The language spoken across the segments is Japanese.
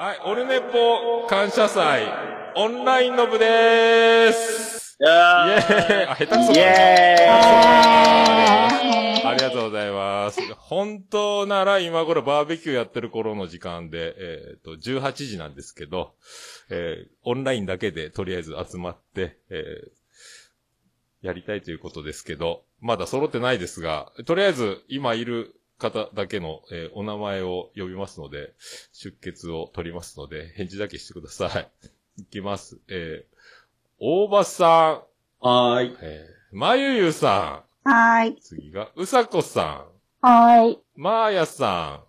はい、オルネポ感謝祭、オンラインの部でーす。いやイェーイ。あ、下手くそだイねエありがとうございます。本当なら今頃バーベキューやってる頃の時間で、えっ、と、18時なんですけど、えーオンラインだけでとりあえず集まって、えーやりたいということですけど、まだ揃ってないですが、とりあえず今いる方だけの、えーお名前を呼びますので、出血を取りますので、返事だけしてください。いきます。えー、大場さはーいん、。えー、まゆゆさはーい。ん、次が、うさこさん、はーい。まーやさ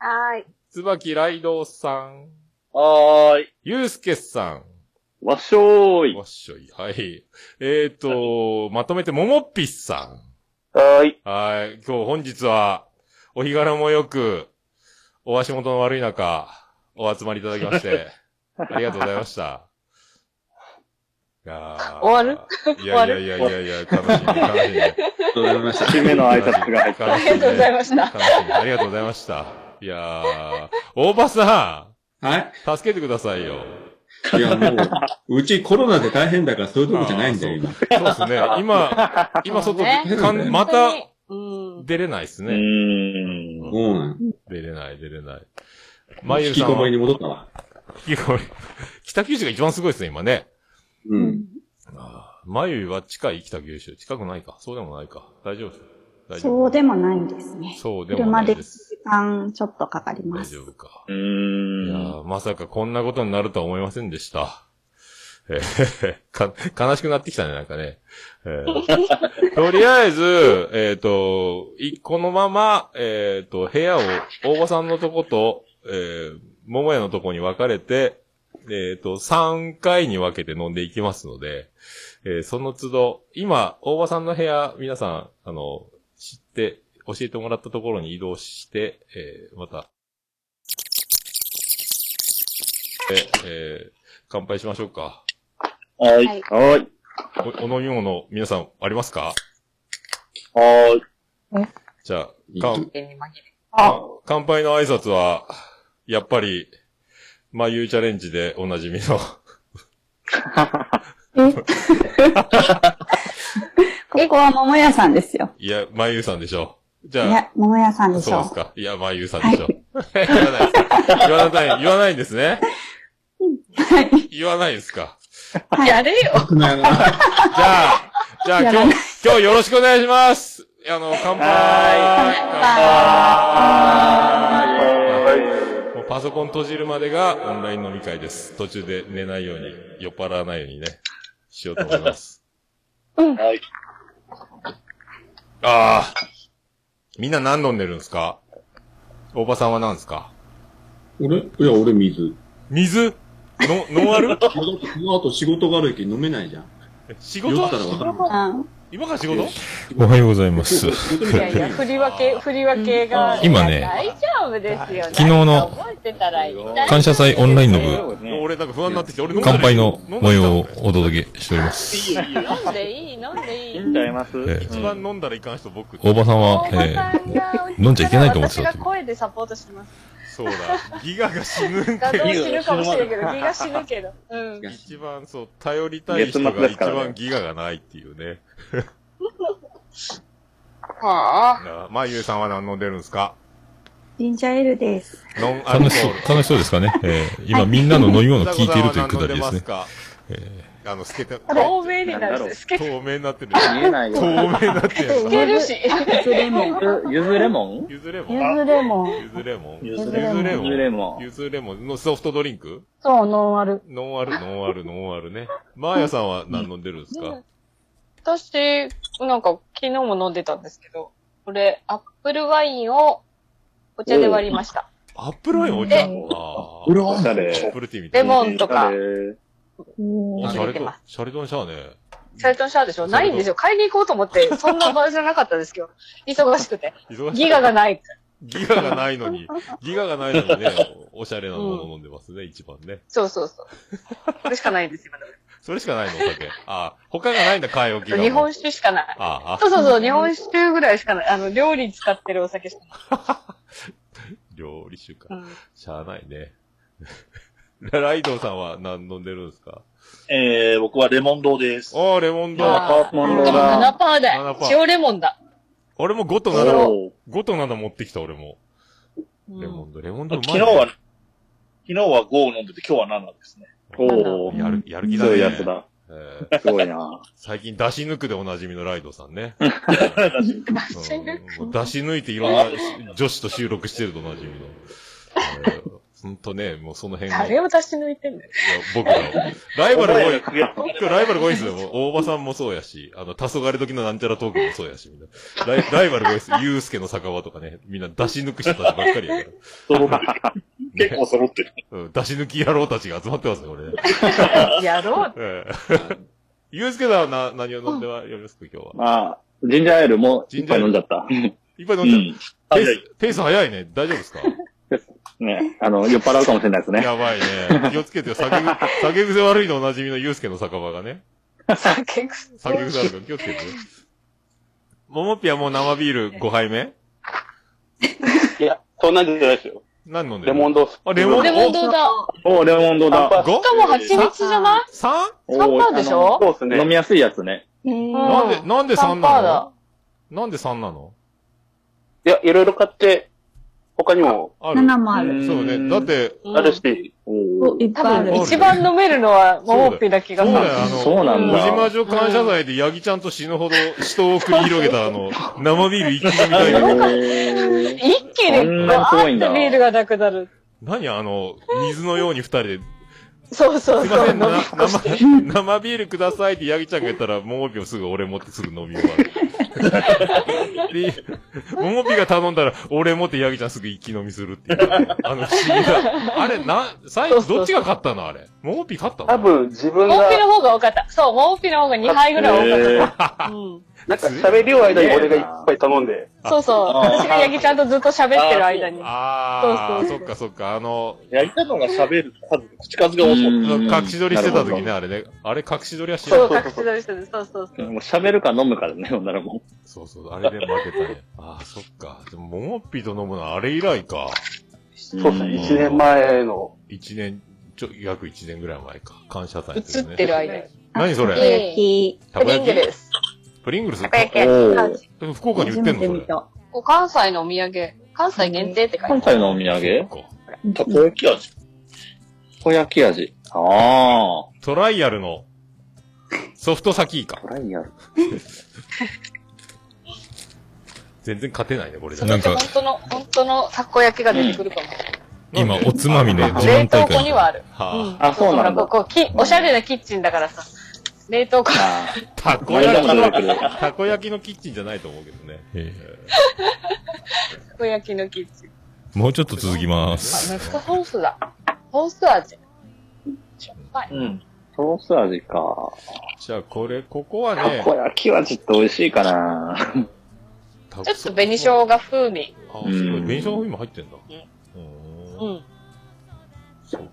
ん、はーい。つばきらいどうさん、はーい。ゆうすけさん、わっしょーい。わっしょい、はい。えっ、と、まとめて、ももっぴっさはーい。ん。はい。今日本日は、お日柄もよく、お足元の悪い中、お集まりいただきまして、ありがとうございました。いやー終わいやいやいやいやいや、悲しいね、悲しいね。ありがとうございました。締めの挨拶が入ありがとうございました。悲しいねありがとうございました。いやー、大場さはいん、助けてくださいよ。いや、もう、うちコロナで大変だからそういうとこじゃないんだよ、今。そうですね。今、今外で、またうん。出れないですうね。ーん。そうなの。出れない、出れない。まゆ引さんは？きこもりに戻ったわ。引きこもり。北九州が一番すごいですね、今ね。うん。あーまゆは近い北九州。近くないか。そうでもないか。大丈夫です。大丈夫。そうでもないですね。そうでもな車で1いです。時間ちょっとかかります。大丈夫か。ういやまさかこんなことになるとは思いませんでした。え ーか、悲しくなってきたね、なんかね。えー とりあえず、えっ、と、い、このまま、えっ、と、部屋を、大場さんのとこと、えー、桃屋のとこに分かれて、えっ、と、3回に分けて飲んでいきますので、えーその都度、今、大場さんの部屋、皆さん、あの、知って、教えてもらったところに移動して、えーまた、ええー乾杯しましょうか。はい。はいはーい。お、お飲み物、皆さん、ありますか？はーい。じゃあ、かん、あ、乾杯の挨拶は、やっぱり、まゆうチャレンジでおなじみの、ここは桃屋さんですよ。いや、まゆうさんでしょう。じゃあ、いや、桃屋さんでしょそうですか？いや、まゆうさんでしょう。言わないですか。言わない、言わないんですね。はい。言わないですか？やれよ。な じゃあ、じゃあ今日、今日よろしくお願いします。あの、乾杯はもうパソコン閉じるまでがオンライン飲み会です。途中で寝ないように、酔っ払わないようにね、しようと思います。ーい。はい。ああ。みんな何飲んでるんですか？大場さんは何ですか？俺？いや、俺水。水？の、ノンアルこの後仕事があるけど飲めないじゃん。仕酔ったらかる。うん。今から仕事？おはようございます。いやいや。振り分け、振り分けが。今ね大丈夫ですよ。昨日の覚えてたらいい。感謝祭オンラインの部、俺なんか不安になってきて、俺乾杯の模様をお届けしております。飲んでいい、飲んでいい。いいんちゃいますええ一番飲んだらいかん人僕。大場さんはえ飲んじゃいけないと思ってた私が声でサポートします。そうだ。ギガが死ぬん画像け死ぬかもしれんけど、気が死ぬけど。うん。一番そう、頼りたい人が一番ギガがないっていうね。はあ？あまゆうさんは何飲んでるんですか？ジンジャーエールです。ノンアルコ楽しそうール。、楽しそうですかね。えー、今みんなの飲み物聞いているというくだりですね。か？あの、透けて、透明になる。透け透明になってる。見えないよ透。明になってる。透けるし。ゆずレモン。ゆずレモン？ゆずレモンゆずレモン。ゆずレモンゆずレモンゆずレモンゆずレモンゆずレモンのソフトドリンク？そう、ノンアル。ノンアル、ノンアル、ノンアルね。マーヤさんは何飲んでるんですか？私、なんか昨日も飲んでたんですけど、これ、アップルワインをお茶で割りました。アップルワインお茶？えああ。アッれ。プルティーみたいレな。モンとか、うんあシャレトン入れてま、シャレトンシャーね。シャレトンシャーでしょ？ないんですよ。買いに行こうと思って、そんな場合じゃなかったですけど、忙しくて。忙しいギガがない。ギガがないのに、ギガがないのにね、おしゃれなもの飲んでますね、一番ね。そうそうそう。これしかないんですよ、今でもそれしかないの、お酒。ああ、他がないんだ、買い置きが。日本酒しかない。ああ、そうそうそう、日本酒ぐらいしかない。あの、料理に使ってるお酒しか 料理酒か。ない。うんしゃあないね。ラ ライドさんは何飲んでるんですか？えー、僕はレモン堂です。ああ、レモンド。あモンドだ。7パー7だパー。塩レモンだ。俺も5と7、おー5と7持ってきた俺も。うんレモンド、レモンドうまい昨日は、昨日は5を飲んでて今日は7ですね。おやる、やる気だね。そういうやつだ。えーすごいな。最近出し抜くでおなじみのライドさんね。出し抜いていろんな女子と収録してるとおなじみの。えーほんとね、もうその辺の。い誰を出し抜いてんだよ。や僕らを。ライバル多い。今日ライバル多いですよ。大場さんもそうやし、あの、黄昏時のなんちゃらトークもそうやし、みんな。ライライバル多いです。ユうスケの酒場とかね、みんな出し抜く人たちばっかりやから。結構揃ってる。うん、出し抜き野郎たちが集まってますね、これね。やろう。ええユうスケさんはな、何を飲んではやりますか、今日は？まあ、ジンジャーエールもいっぱい飲んじゃった。いっぱい飲うんじゃう。ん。ペース、ペース早いね。大丈夫ですか？ね、あの、酔っ払うかもしれないですね。やばいね。気をつけてよ。酒ぐ、酒癖悪いのおなじみのユうスケの酒場がね。酒癖。酒癖あるから気をつけてよ。ももっぴはもう生ビール5杯目？いや、そんなんじゃないですよ。何飲んでる？レモンドス。あレモンレモン堂だ。おレモンドだ。5? しかも蜂蜜じゃない？3? 3パーでしょ？そうですね。飲みやすいやつね。なんで、なんで3 3パーなだの。なんで3なの？いや、いろいろ買って、他にも？ある。7もある。そうね。だって、うんあるし、多分。一番飲めるのは、ももっぴな気がする。そうだよ、あの、そうなんだ小島女感謝祭でヤギちゃんと死ぬほど人を繰り広げたあの、生ビール一気飲みたいな。へ一気にそんなにすごいんだバーってビールがなくなる。何？あの、水のように二人で、そうそうそう。すいません、生、生ビールくださいってヤギちゃんが言ったら、ももぴをすぐ俺持ってすぐ飲み終わる。で、ももぴが頼んだら、俺持ってヤギちゃんすぐ一気飲みするっていう。あの、不思議な。あれ、な、最後、どっちが勝ったのあれ？ももぴ勝ったの？多分自分がももっぴ、の方が多かった。そう、ももっぴの方が2杯ぐらい多かった。うん。なんか喋りよう間に俺がいっぱい頼んで、そうそう。あー私がヤギちゃんとずっと喋ってる間に。あー、そそうそうっかそっか。あの、やりたのが喋る数、口数が多そう。うん隠し撮りしてた時ね、なあれね。あれ隠し撮りはしなそ、いう隠し撮りしてる。そうそうそう。もう喋るか飲むかだね、ほんならもそうそう、あれで負けたね。ああ、そっか。でも、ももっぴと飲むのはあれ以来か。う。そうですね、1年前の、一年、ちょ、約一年ぐらい前か。感謝祭映ってる間に。何それ？えき、プリングルス。プリングルスたこ焼きおーえ福岡に売ってんのそれ。初めて見た。ここ関西のお土産。関西限定って書いてある。関西のお土産？そっかたこ焼き味。たこ焼き味。ああ。トライアルのソフトサキイカ。トライアル。全然勝てないね、これじゃ。なんか本当の、本当のたこ焼きが出てくるかも。今、おつまみで自冷凍慢大会。庫にはある。はあそうなんだほらここ、き、おしゃれなキッチンだからさ。冷凍庫。ああ。たこ前焼きの。たこ焼きのキッチンじゃないと思うけどね。えたこ焼きのキッチン。ーもうちょっと続きまあ、す。メスカソースだ。ソース味。しょっぱい。うん。ソース味か。じゃあ、これ、ここはたねこ、焼き味って美味しいかな。たちょっと紅生姜風味。あ、すごい。うん紅生姜今入ってんだ。ううん。ん。そっか。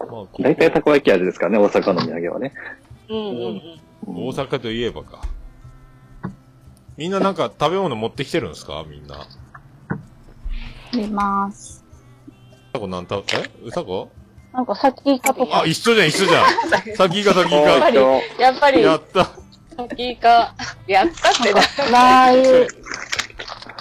まあ、大体たこ焼き味ですからね、大阪の土産はね。うんうんうん。大阪といえばか。みんななんか食べ物持ってきてるんですか？みんな。あります。うさこなんた、え？うさこ？なんか先イカとあ、か。一緒じゃん、一緒じゃん。先イカ、先イカ。やっぱり、やっぱり、やった。いいか、やったってな。ラー油。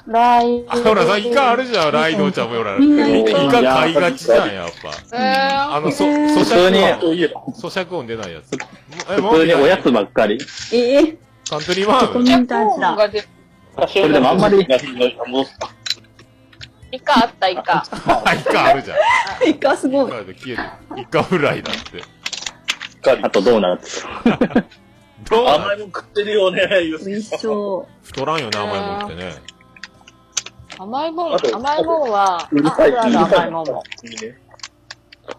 ラーあ、油。ほらさ、イカあるじゃん、ライドちゃんもほら。イカイ買いがちじゃん、やっぱ。えあの、そ、えー咀普通に嚼音。咀嚼音出ないやつ。え、普通におやつばっかり。ええカントリーマーム？それでもあんまり、戻すか。イカあった、イカ。あ、イカあるじゃん。イカすごい。イカフライだって。あとドーナツ。どうな甘いもん食ってるよね、ゆうす美味しけさ太らんよね、甘いもんってね。甘いもん、甘いもんは、うるさい、あうるさい。甘いもんも。いいね。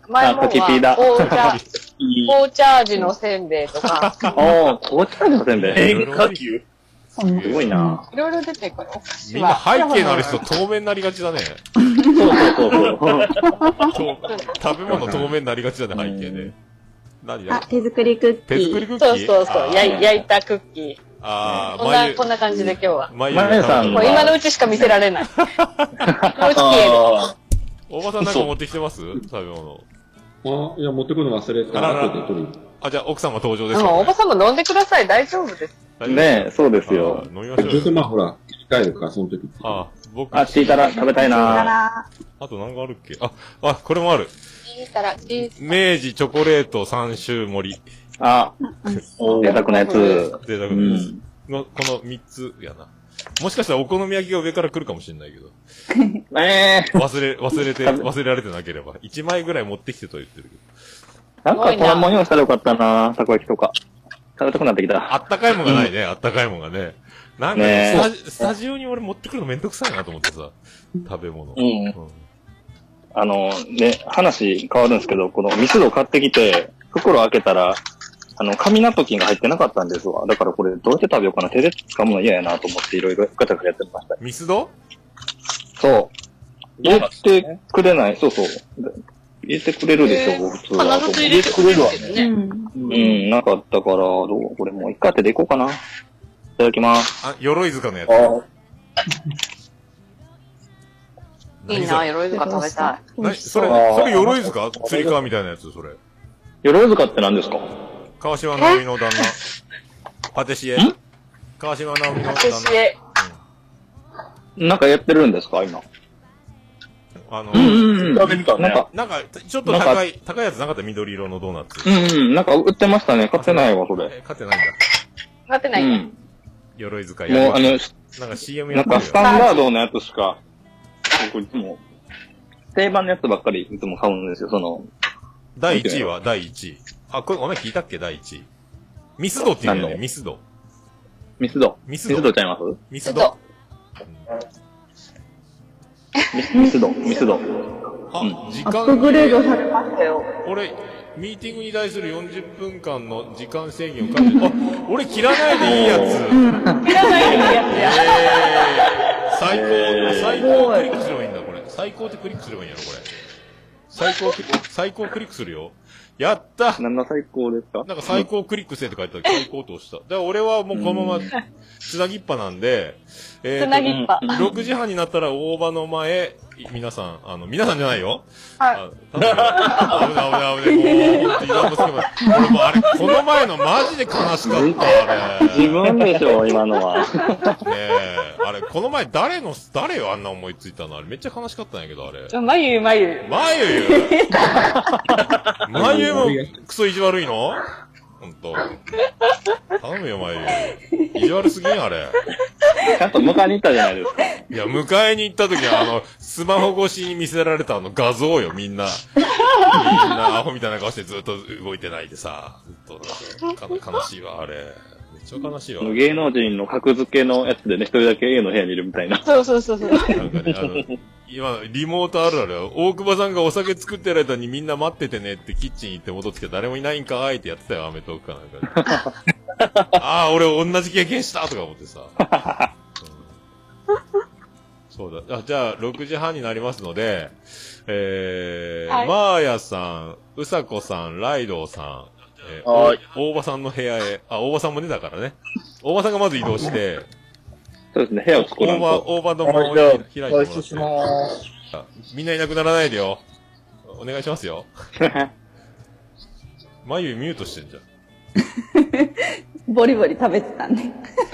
甘いもんあ柿ピーだは、紅茶、いい。紅茶味のせんべいとか、おー、紅茶のせんべい。変化球すごいな。いろいろ出てくる。お菓子みんなは。背景のある人透明になりがちだね。そうそうそう食べ物透明になりがちだね、背景ね。何う。あだ、手作りクッキ手作りー。クッキー？そうそうそう、焼いたクッキー。あー、こんな、こんな感じで今日は。眉眉さんもう今のうちしか見せられない。今のうち消える。あおばさんなんか持ってきてます？食べ物。あ、いや、持ってくの忘れた。あ。あ、じゃあ奥様登場でですか、も、おばさんも飲んでください。大丈夫です。ねえ、そうですよ。飲みましょう女性よ。まあほら、控えるから、その時。あ、僕、あ、チータラ食べたいなあと何があるっけ？あ、あ、これもある。いいから、いい明治チョコレート3種盛り。あ、贅沢なやつ。贅沢うなやつん。の、この3つやな。もしかしたらお好み焼きが上から来るかもしれないけど。ええ忘れ、忘れて、忘れられてなければ。1枚ぐらい持ってきてとは言ってるけど。なんかこのもん用意したらよかったなたこ焼きとか。食べたくなってきた。あったかいもんがないね、あったかいもんがね。なんかねスタジ、スタジオに俺持ってくるのめんどくさいなと思ってさ。食べ物。うんうんあの、ね、話変わるんですけど、このミスド買ってきて、袋開けたら、あの、紙ナプキンが入ってなかったんですわ。だからこれどうやって食べようかな。手で掴むの嫌やなと思っていろいろガチャガチャやってました。ミスド？そう。入れてくれない。そうそう。入れてくれるでしょ、普通は。必ず入れてくれるわけね。うん、なかったから、どうこれもう一回手でいこうかな。いただきます。あ、鎧塚のやつ。いいな、鎧塚食べたい。なそれ、それ鎧塚？釣り革みたいなやつ、それ。鎧塚って何ですか？川島直美の旦那。パティシエ。川島直美の旦パティシエ。なんかやってるんですか、今。那。あの、うんうん。なんか、なんか、ちょっと高い、高いやつなかった？緑色のドーナツ。うんうん。なんか売ってましたね。買ってないわ、それ。え、勝ってないんだ。買ってないん。鎧塚もう、あの。なんか CM やってなんかス。タンダードのやつしか、僕いつも、定番のやつばっかりいつも買うんですよ、その、第1位は？第1位。あ、これ、お前聞いたっけ？第1位。ミスドって言うんだよね、ミスド。ミスド。ミスドミスドちゃいます？ミスド。ミスミスド、ミスド。あ、時アップ間グレードされましたよ。俺、ミーティングに対する40分間の時間制限をかけて、あ、俺切らないでいいやつ。いらないやつや。えー、最高、最高クリックすればいいんだ、これ。最高ってクリックすればいいんやろ、これ。最高クリック、最高クリックするよ。やった何の最高ですか？なんか最高クリックせって書いてある。最高と押した。だから俺はもうこのまま、つなぎっぱなんで、えーとつなぎっぱ。6時半になったら大場の前、い皆さん、あの、皆さんじゃないよ。はい。危ない危ない危ない。もう、もすけど、俺もうあれ、この前のマジで悲しかった、あれ。自分でしょ、今のは。ねえ、あれ、この前誰の、誰よ、あんな思いついたのあれ、めっちゃ悲しかったんやけど、あれ。まゆゆまゆ。まゆゆまゆゆもクソ意地悪いの？ほんと。頼むよ、まゆゆ。意地悪すぎん、あれ。ちゃんと迎えに行ったじゃないですか。いや、迎えに行った時は、あの、スマホ越しに見せられたあの画像よ、みんな。みんなアホみたいな顔してずっと動いてないでさ。ずっと、か悲しいわ、あれ。めっちゃ悲しいわ。芸能人の格付けのやつでね、一人だけ A の部屋にいるみたいな。そうそうそうそう。なんかね、あの、今、リモートあるあるよ。大久保さんがお酒作ってる間にみんな待っててねってキッチン行って戻ってきて誰もいないんかーいってやってたよ、アメトークかなんかで。ああ、俺同じ経験したとか思ってさ。うんそうだ。あ、じゃあ、6時半になりますので、えー、はいマーヤさん、うさこさん、ライドウさん、えー、はいお大場さんの部屋へ、あ、大場さんも出たからね。大場さんがまず移動して、そうですね、部屋を作ら大場、んと。大場の門を開いてもらっご一緒してます。あみんないなくならないでよ。お願いしますよ。眉ミュートしてんじゃん。ボリボリ食べてたんで。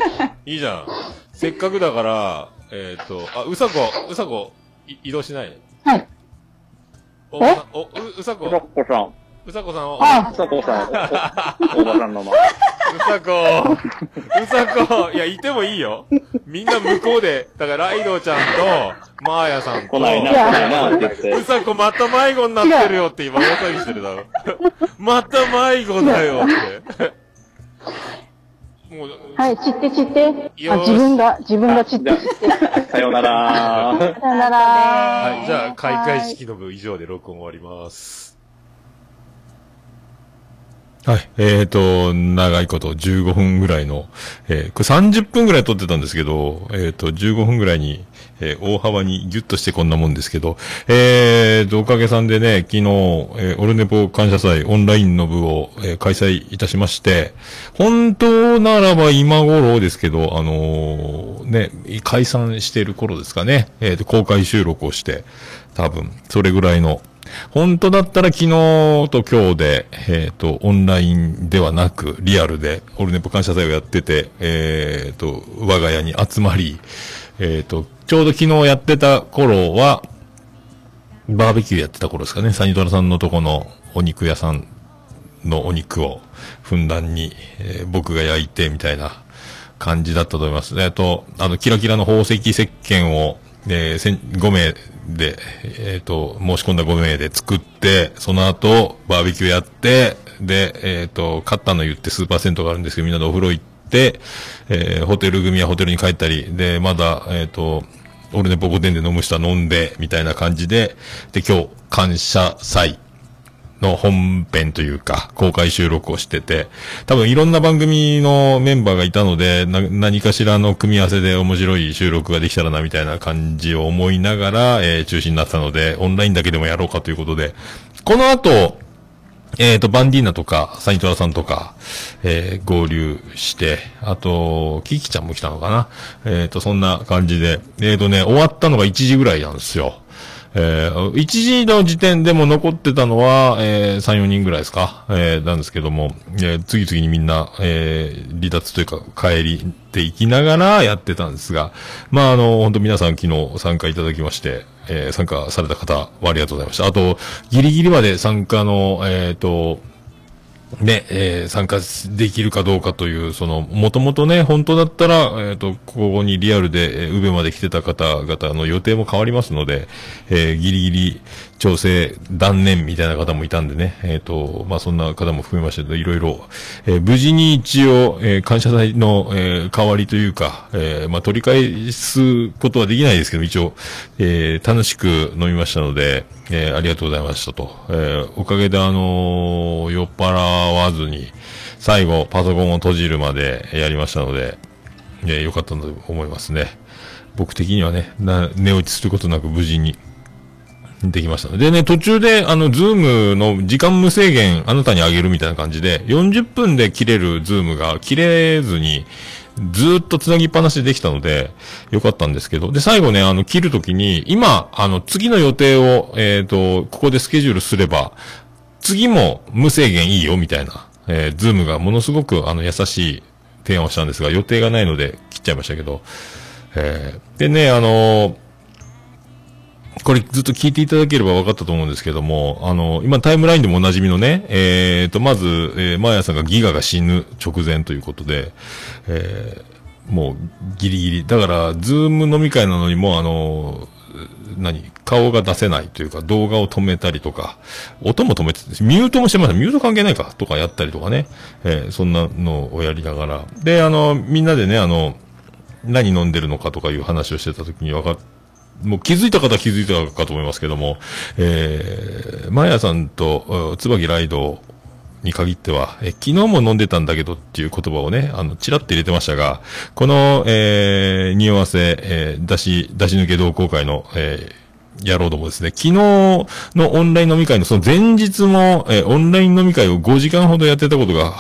いいじゃん。せっかくだから、えっ、と、あ、うさこ、うさこ、い移動しない？はい。お、お、おう、うさこ、うさこさん。うさこさんを、あうさこさん。お おばさんのま。うさこ、うさこ、いや、いてもいいよ。みんな向こうで、だからライドちゃんと、マーヤさんと、来ないな、来ないな、って言ってう。さこまた迷子になってるよって今大騒ぎしてるだろ。また迷子だよって。もう、はい、散って散って。あ、自分が、自分が散って散って。さようなら。さよならはい、じゃあ、開会式の部以上で録音終わります。はい。えっ、と、長いこと15分ぐらいの、えーこれ30分ぐらい撮ってたんですけど、えっ、と、15分ぐらいに、えー大幅にギュッとしてこんなもんですけど、えーと、おかげさんでね、昨日、えーオルネポ感謝祭オンラインの部を、え開催いたしまして、本当ならば今頃ですけど、あのね、解散している頃ですかね、えーと、公開収録をして、多分、それぐらいの。本当だったら昨日と今日で、えっ、と、オンラインではなく、リアルで、オルネポ感謝祭をやってて、えっ、と、我が家に集まり、えっ、と、ちょうど昨日やってた頃は、バーベキューやってた頃ですかね、サニトラさんのとこのお肉屋さんのお肉をふんだんに、えー僕が焼いてみたいな感じだったと思います。えっ、と、あの、キラキラの宝石石鹸を、えー、5名で、えっ、と、申し込んだ5名で作って、その後、バーベキューやって、で、えっ、と、買ったの言ってスーパー銭湯があるんですけど、みんなでお風呂行って、えーホテル組はホテルに帰ったり、で、まだ、えっ、と、俺ね、ボコデンで飲む人は飲んで、みたいな感じで、で、今日、感謝祭。の本編というか、公開収録をしてて、多分いろんな番組のメンバーがいたので、な何かしらの組み合わせで面白い収録ができたらな、みたいな感じを思いながら、えー中止になったので、オンラインだけでもやろうかということで、この後、えっ、と、バンディーナとか、サニトラさんとか、えー合流して、あと、キキちゃんも来たのかな？えっ、と、そんな感じで、えっ、とね、終わったのが1時ぐらいなんですよ。えー、1時の時点でも残ってたのは、えー、3、4人ぐらいですか？えー、なんですけども、えー、次々にみんな、えー、離脱というか、帰りっていきながらやってたんですが、まあ、あの、本当皆さん昨日参加いただきまして、えー、参加された方はありがとうございました。あと、ギリギリまで参加の、えっ、と、ね、えー参加できるかどうかという、その、もともとね、本当だったら、えっ、と、ここにリアルで、えー、宇部まで来てた方々の予定も変わりますので、えーギリギリ調整断念みたいな方もいたんでね、えっ、と、まあ、そんな方も含めまして、いろいろ、えー無事に一応、えー感謝祭の、え代わりというか、えまあ、取り返すことはできないですけど、一応、え楽しく飲みましたので、えありがとうございましたと。えおかげであの酔っ払わずに、最後、パソコンを閉じるまでやりましたので、えーよかったと思いますね。僕的にはね、な寝落ちすることなく無事にできました。でね、途中で、あの、ズームの時間無制限、あなたにあげるみたいな感じで、40分で切れるズームが切れずに、ずっと繋ぎっぱなしできたので、よかったんですけど。で、最後ね、あの、切るときに、今、あの、次の予定を、えっ、と、ここでスケジュールすれば、次も無制限いいよ、みたいな。えー、ズームがものすごく、あの、優しい提案をしたんですが、予定がないので切っちゃいましたけど。えー、でね、あのーこれずっと聞いていただければ分かったと思うんですけども、あの、今タイムラインでもおなじみのね、えーと、まず、えー、マーヤさんがギガが死ぬ直前ということで、えーもうギリギリ。だから、ズーム飲み会なのにもあの、何顔が出せないというか、動画を止めたりとか、音も止めて、ミュートもしてました。ミュート関係ないかとかやったりとかね。えーそんなのをやりながら。で、あの、みんなでね、あの、何飲んでるのかとかいう話をしてた時に分かっもう気づいた方は気づいたかと思いますけども、えー、マヤさんと、うん椿ライドに限っては、え、昨日も飲んでたんだけどっていう言葉をね、あの、チラッと入れてましたが、この、えー、匂わせ、えー、出し、出し抜け同好会の、えー、やろうと思うんですね。昨日のオンライン飲み会のその前日も、えーオンライン飲み会を5時間ほどやってたことが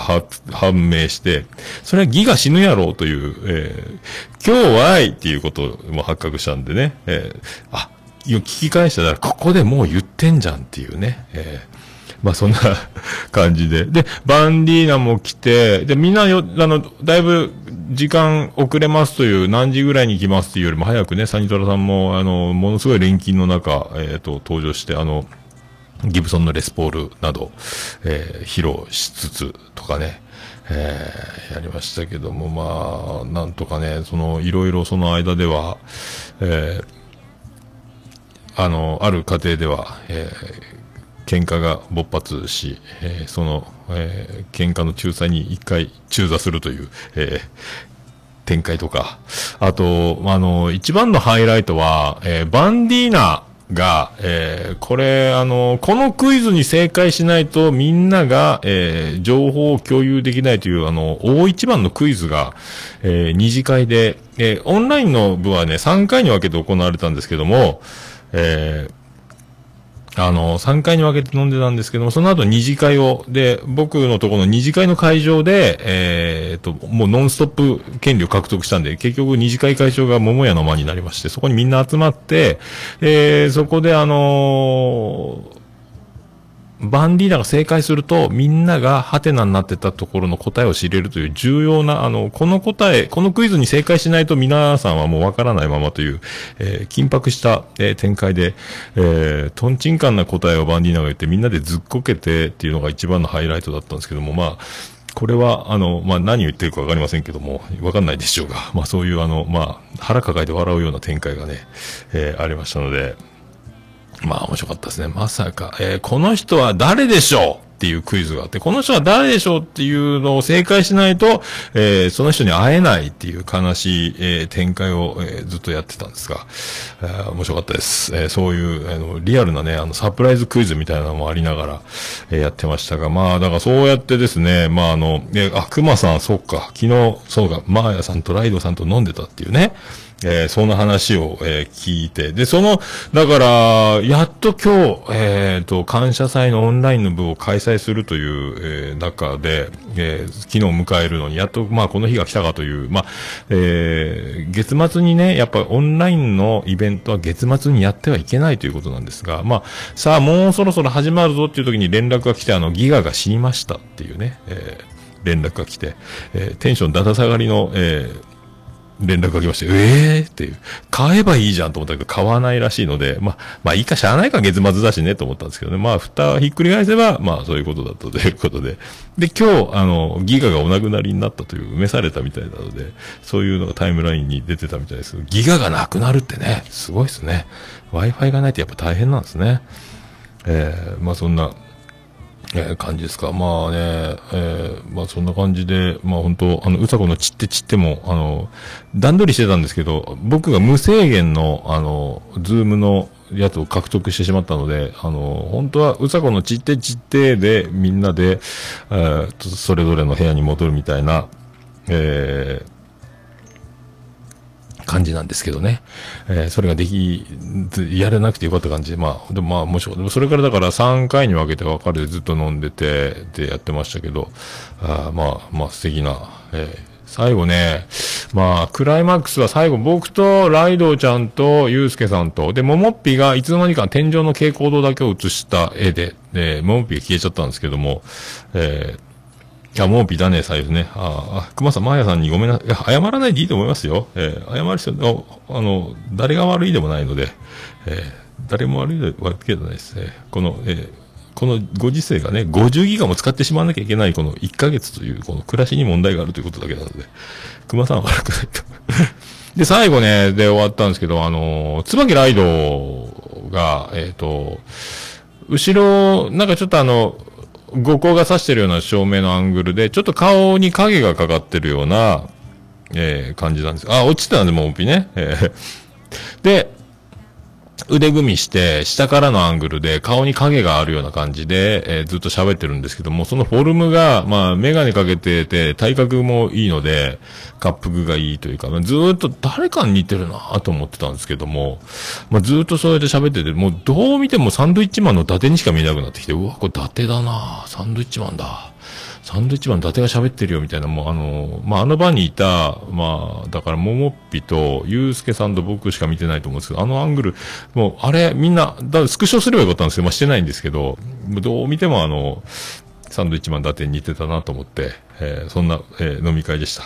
判明して、それはギガ死ぬやろうという、えー今日はいっていうことも発覚したんでね、えーあ、聞き返したら、ここでもう言ってんじゃんっていうね、えーまあそんな感じで。で、バンディーナも来て、で、みんなよ、あの、だいぶ時間遅れますという、何時ぐらいに行きますっていうよりも早くね、サニトラさんも、あの、ものすごい錬金の中、えっ、と、登場して、あの、ギブソンのレスポールなど、えー披露しつつとかね、えーやりましたけども、まあ、なんとかね、その、いろいろその間では、えーあの、ある家庭では、えー喧嘩が勃発し、えーその、えー喧嘩の仲裁に一回中座するという、えー展開とか。あと、あの、一番のハイライトは、えーバンディーナが、えーこれ、あの、このクイズに正解しないとみんなが、えー情報を共有できないという、あの、大一番のクイズが、えー二次会で、えオンラインの部はね、3回に分けて行われたんですけども、えーあの、3回に分けて飲んでたんですけども、その後二次会を、で、僕のところの二次会の会場で、えー、と、もうノンストップ権利を獲得したんで、結局二次会会長が桃屋の間になりまして、そこにみんな集まって、えー、そこであのーバンディーナが正解すると、みんながハテナになってたところの答えを知れるという重要な、あの、この答え、このクイズに正解しないと皆さんはもうわからないままという、えー緊迫した、えー展開で、えー、トンチンカンな答えをバンディーナが言ってみんなでずっこけてっていうのが一番のハイライトだったんですけども、まあ、これは、あの、まあ、何を言ってるかわかりませんけども、わかんないでしょうが、まあ、そういう、あの、まあ、腹抱えて笑うような展開がね、えーありましたので、まあ面白かったですね。まさか、えーこの人は誰でしょう？っていうクイズがあって、この人は誰でしょうっていうのを正解しないと、えーその人に会えないっていう悲しい、えー展開を、えーずっとやってたんですが、えー面白かったです。えーそういう、あの、リアルなね、あの、サプライズクイズみたいなのもありながら、えーやってましたが、まあ、だからそうやってですね、まああの、えーあ、熊さん、そっか、昨日、そうか、マーヤさんとライドさんと飲んでたっていうね、えーそんな話を、えー聞いて、で、その、だから、やっと今日、えっ、と、感謝祭のオンラインの部を開催するという、えー中で、えー昨日迎えるのに、やっと、まあ、この日が来たかという、まあ、えー月末にね、やっぱオンラインのイベントは月末にやってはいけないということなんですが、まあ、さあ、もうそろそろ始まるぞっていう時に連絡が来て、あの、ギガが死にましたっていうね、えー連絡が来て、えーテンションだだ下がりの、えー連絡が来まして、ええー、っていう。買えばいいじゃんと思ったけど、買わないらしいので、まあ、まあいいかしゃあないか月末だしねと思ったんですけどね。まあ、蓋ひっくり返せば、まあそういうことだったということで。で、今日、あの、ギガがお亡くなりになったという、召されたみたいなので、そういうのがタイムラインに出てたみたいですけど、ギガがなくなるってね、すごいですね。Wi-Fi がないとやっぱ大変なんですね。えー、まあそんな、えー感じですか？まあね、えーまあそんな感じで、まあ本当あの、うさこの散って散っても、あの、段取りしてたんですけど、僕が無制限の、あの、ズームのやつを獲得してしまったので、あの、本当はうさこの散って散ってで、みんなで、えーそれぞれの部屋に戻るみたいな、えー感じなんですけどね。えーそれができ、やれなくてよかった感じで、まあ、でもまあ、もしでもそれからだから3回に分けて分かれてずっと飲んでて、でやってましたけど、あまあ、まあ素敵な、えー最後ね、まあ、クライマックスは最後僕とライドウちゃんとユうスケさんと、で、モモッピがいつの間にか天井の蛍光灯だけを映した絵で、で、モモッピが消えちゃったんですけども、えーいや、もうピだね、財布ね。ああ、熊さん、マーヤさんにごめんなさい。や、謝らないでいいと思いますよ。えー謝る人、ああの、誰が悪いでもないので、えー誰も悪いわけじゃないです。えーこの、えーこのご時世がね、50ギガも使ってしまわなきゃいけないこの1ヶ月という、この暮らしに問題があるということだけなので、熊さんは悪くないと。で、最後ね、で終わったんですけど、あの、椿ライドが、えっ、と、後ろ、なんかちょっとあの、五光が差してるような照明のアングルで、ちょっと顔に影がかかってるような、えー感じなんです。あ、落ちてたんで、もうピね。えーで、腕組みして、下からのアングルで顔に影があるような感じで、えーずっと喋ってるんですけども、そのフォルムが、まあ、メガネかけてて、体格もいいので、滑腹がいいというか、まあずっと誰かに似てるなと思ってたんですけども、まあ、ずっとそうやって喋ってて、もうどう見てもサンドイッチマンの伊達にしか見えなくなってきて、うわ、これ伊達だなサンドイッチマンだ。サンドイッチマン伊達が喋ってるよみたいな、もうあの、まあ、あの場にいた、まあ、だから、ももっぴと、ゆうすけさんと僕しか見てないと思うんですけど、あのアングル、もう、あれ、みんな、だスクショすればよかったんですよ、まあ、してないんですけど、どう見てもあの、サンドイッチマン伊達に似てたなと思って、えーそんな、えー飲み会でした。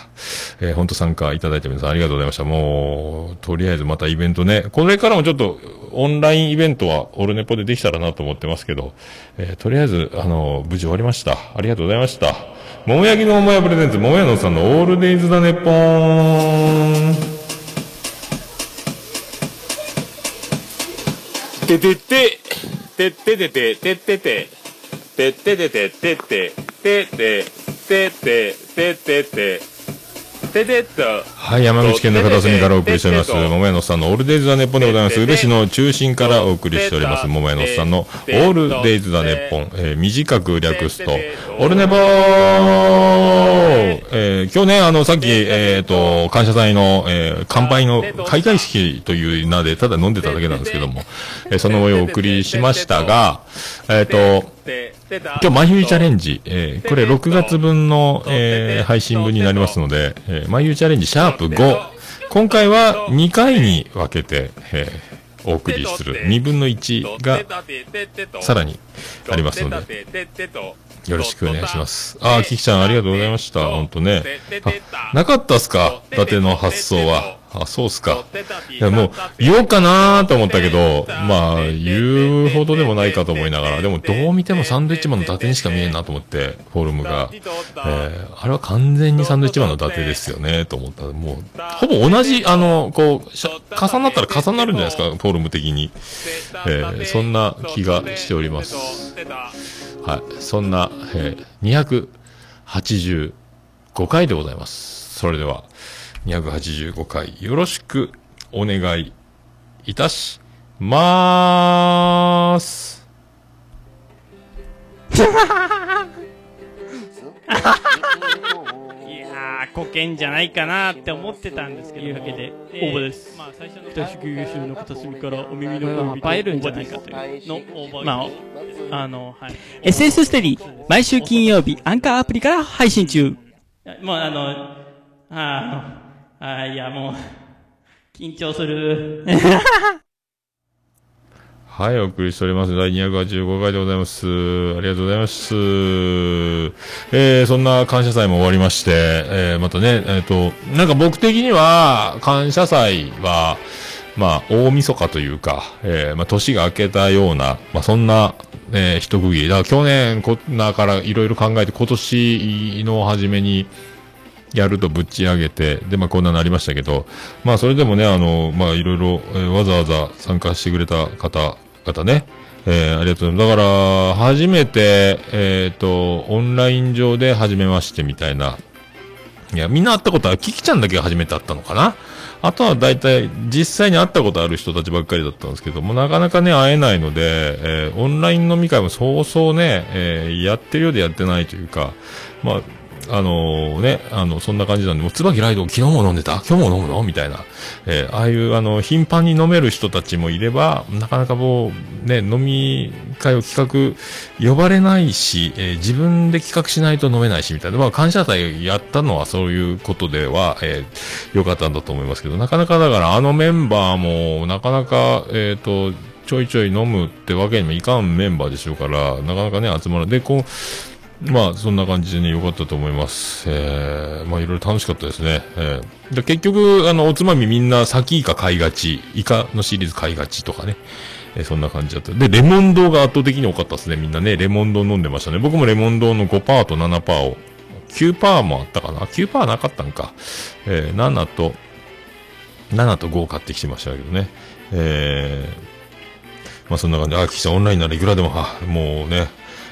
えー、本当参加いただいた皆さんありがとうございました。もう、とりあえずまたイベントね、これからもちょっと、オンラインイベントはオルネポでできたらなと思ってますけど、えーとりあえず、あの、無事終わりました。ありがとうございました。桃焼きの桃屋プレゼンツ、桃屋のさんのオールデイズだねっぽーん。ててて、てっててて、ててて、てっててて、てって、てて、てて、ててて、て。はい、山口県の片隅からお送りしております。桃屋のさんのオールデイズ・ザ・ネッポンでございます。宇部市の中心からお送りしております。桃屋のさんのオールデイズ・ザ・ネッポン。えー短く略すと、オルネポーえー今日ね、あの、さっき、えっ、と、感謝祭の、えー乾杯の開会式という名で、ただ飲んでただけなんですけども、えーその模様をお送りしましたが、えっ、と、今日、マユイチャレンジ、えーこれ6月分の、えー配信分になりますので、えー、チャレンジシャープ5。今回は2回に分けて、えーお送りする。2分の1がさらにありますので、よろしくお願いします。あー、キキちゃんありがとうございました。ほんとね。あ、なかったっすか？伊達の発想は。あ、そうっすか。いや、もう、言おうかなーと思ったけど、まあ、言うほどでもないかと思いながら、でも、どう見てもサンドイッチマンの伊達にしか見えんなと思って、フォルムが。えー、あれは完全にサンドイッチマンの伊達ですよね、と思った、もう、ほぼ同じ、あの、こう、重なったら重なるんじゃないですか、フォルム的に。えー、そんな気がしております。はい。そんな、えー、285回でございます。それでは、285回、よろしくお願いいたしまーす。いやー、保険じゃないかなって思ってたんですけど。というわけで、応募です。まあ、最初の北宿優秀の片隅からお耳の方を映えるんじゃないかというの応募。まあ、あの、はい。SS ステディ、毎週金曜日、アンカーアプリから配信中。もう、あの、ああの、あいや、もう、緊張する。はい、お送りしております。第285回でございます。ありがとうございます。えー、そんな感謝祭も終わりまして、えー、またね、えっ、と、なんか僕的には、感謝祭は、まあ、大晦日というか、えー、まあ、年が明けたような、まあ、そんな、えー、一区切り。だから去年、こんなからいろいろ考えて、今年の初めに、やるとぶち上げて、で、まあ、こんなになりましたけど、まあ、それでもね、あの、まあ、いろいろ、えーわざわざ参加してくれた方々ね、えーありがとうございます。だから、初めて、えっ、と、オンライン上で初めましてみたいな。いや、みんな会ったことは、キキちゃんだけが初めて会ったのかなあとは大体、実際に会ったことある人たちばっかりだったんですけども、なかなかね、会えないので、えーオンライン飲み会もそうそうね、えーやってるようでやってないというか、まあ、あのね、あの、そんな感じなんで、もう、椿ライド昨日も飲んでた？今日も飲むの？みたいな。えーああいう、あの、頻繁に飲める人たちもいれば、なかなかもう、ね、飲み会を企画、呼ばれないし、えー自分で企画しないと飲めないし、みたいな。まあ、感謝祭やったのはそういうことでは、えー良かったんだと思いますけど、なかなかだから、あのメンバーも、なかなか、えっ、と、ちょいちょい飲むってわけにもいかんメンバーでしょうから、なかなかね、集まる。で、こう、まあ、そんな感じでね、良かったと思います。えー、まあ、いろいろ楽しかったですね。えー、で結局、あの、おつまみみんな、サキイカ買いがち、イカのシリーズ買いがちとかね。えーそんな感じだった。で、レモン堂が圧倒的に多かったですね。みんなね、レモン堂飲んでましたね。僕もレモン堂の5%と7%を、9%もあったかな ?9% なかったんか。えー、7と、7と5を買ってきてましたけどね。えー、まあそんな感じで、あ、岸さんオンラインならいくらでも、は、もうね、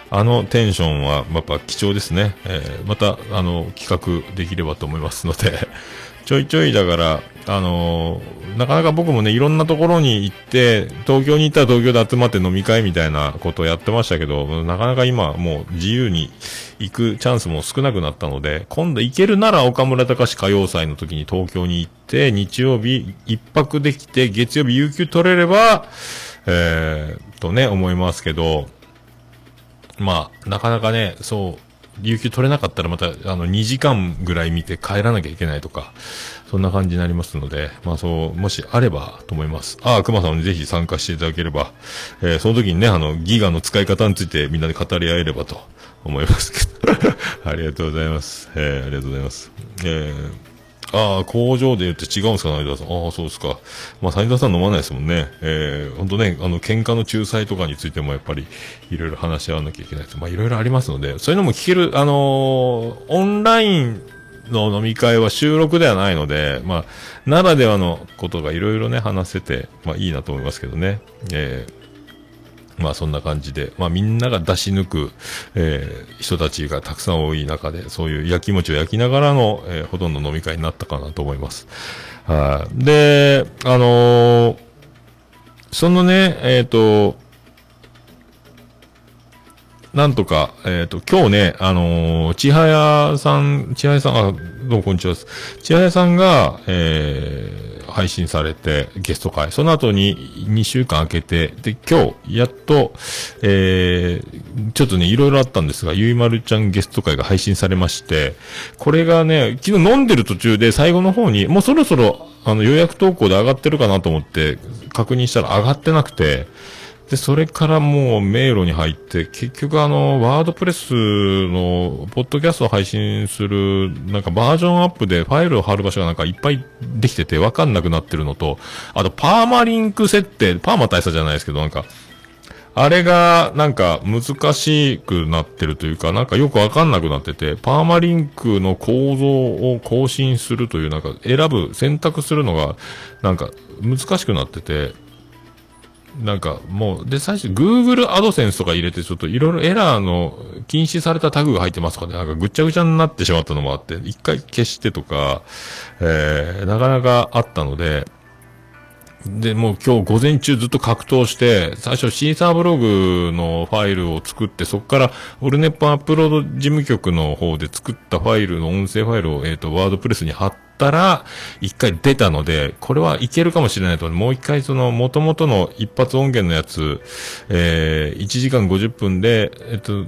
あのテンションはやっぱ貴重ですね。えーまた、あの、企画できればと思いますので、ちょいちょいだから、あのーなかなか僕もね、いろんなところに行って、東京に行ったら東京で集まって飲み会みたいなことをやってましたけど、なかなか今もう自由に行くチャンスも少なくなったので、今度行けるなら岡村隆史歌謡祭の時に東京に行って、日曜日一泊できて、月曜日有給取れれば、えー、とね、思いますけど、まあ、なかなかね、そう、有給取れなかったらまた、あの、2時間ぐらい見て帰らなきゃいけないとか、そんな感じになりますので、まあそう、もしあればと思います。ああ、熊さんもぜひ参加していただければ、えーその時にね、あの、ギガの使い方についてみんなで語り合えればと思いますけど。ありがとうございます。えーありがとうございます。えーああ、工場で言って違うんですか、成田さん。ああ、そうですか。まあ、成田さん飲まないですもんね。ええー、本当ね、あの、喧嘩の仲裁とかについてもやっぱり、いろいろ話し合わなきゃいけないです。まあ、いろいろありますので、そういうのも聞ける、あのーオンラインの飲み会は収録ではないので、まあ、ならではのことがいろいろね、話せて、まあ、いいなと思いますけどね。えーまあそんな感じで、まあみんなが出し抜く、えー人たちがたくさん多い中で、そういう焼き餅を焼きながらの、えーほとんど飲み会になったかなと思います。はい。で、あのーそのね、えっ、と、なんとか、えっ、と、今日ね、あのー、千早さん、千早さん、あ、どうもこんにちはです。千早さんが、えー、配信されて、ゲスト会。その後に2週間空けて、で、今日、やっと、えー、ちょっとね、いろいろあったんですが、ゆいまるちゃんゲスト会が配信されまして、これがね、昨日飲んでる途中で最後の方に、もうそろそろ、あの、予約投稿で上がってるかなと思って、確認したら上がってなくて、で、それからもう迷路に入って、結局あの、ワードプレスの、ポッドキャストを配信する、なんかバージョンアップでファイルを貼る場所がなんかいっぱいできてて、わかんなくなってるのと、あと、パーマリンク設定、パーマ大佐じゃないですけど、なんか、あれが、なんか、難しくなってるというか、なんかよくわかんなくなってて、パーマリンクの構造を更新するという、なんか、選ぶ、選択するのが、なんか、難しくなってて、なんかもう、で、最初、Google AdSense とか入れて、ちょっといろいろエラーの禁止されたタグが入ってますとかね、なんかぐっちゃぐちゃになってしまったのもあって、一回消してとか、えー、なかなかあったので、で、もう今日午前中ずっと格闘して、最初シーサーブログのファイルを作って、そこからオルネッポアップロード事務局の方で作ったファイルの音声ファイルを、えっ、と、ワードプレスに貼ったら、一回出たので、これはいけるかもしれないと、もう一回その元々の一発音源のやつ、えー、1時間50分で、えっ、と、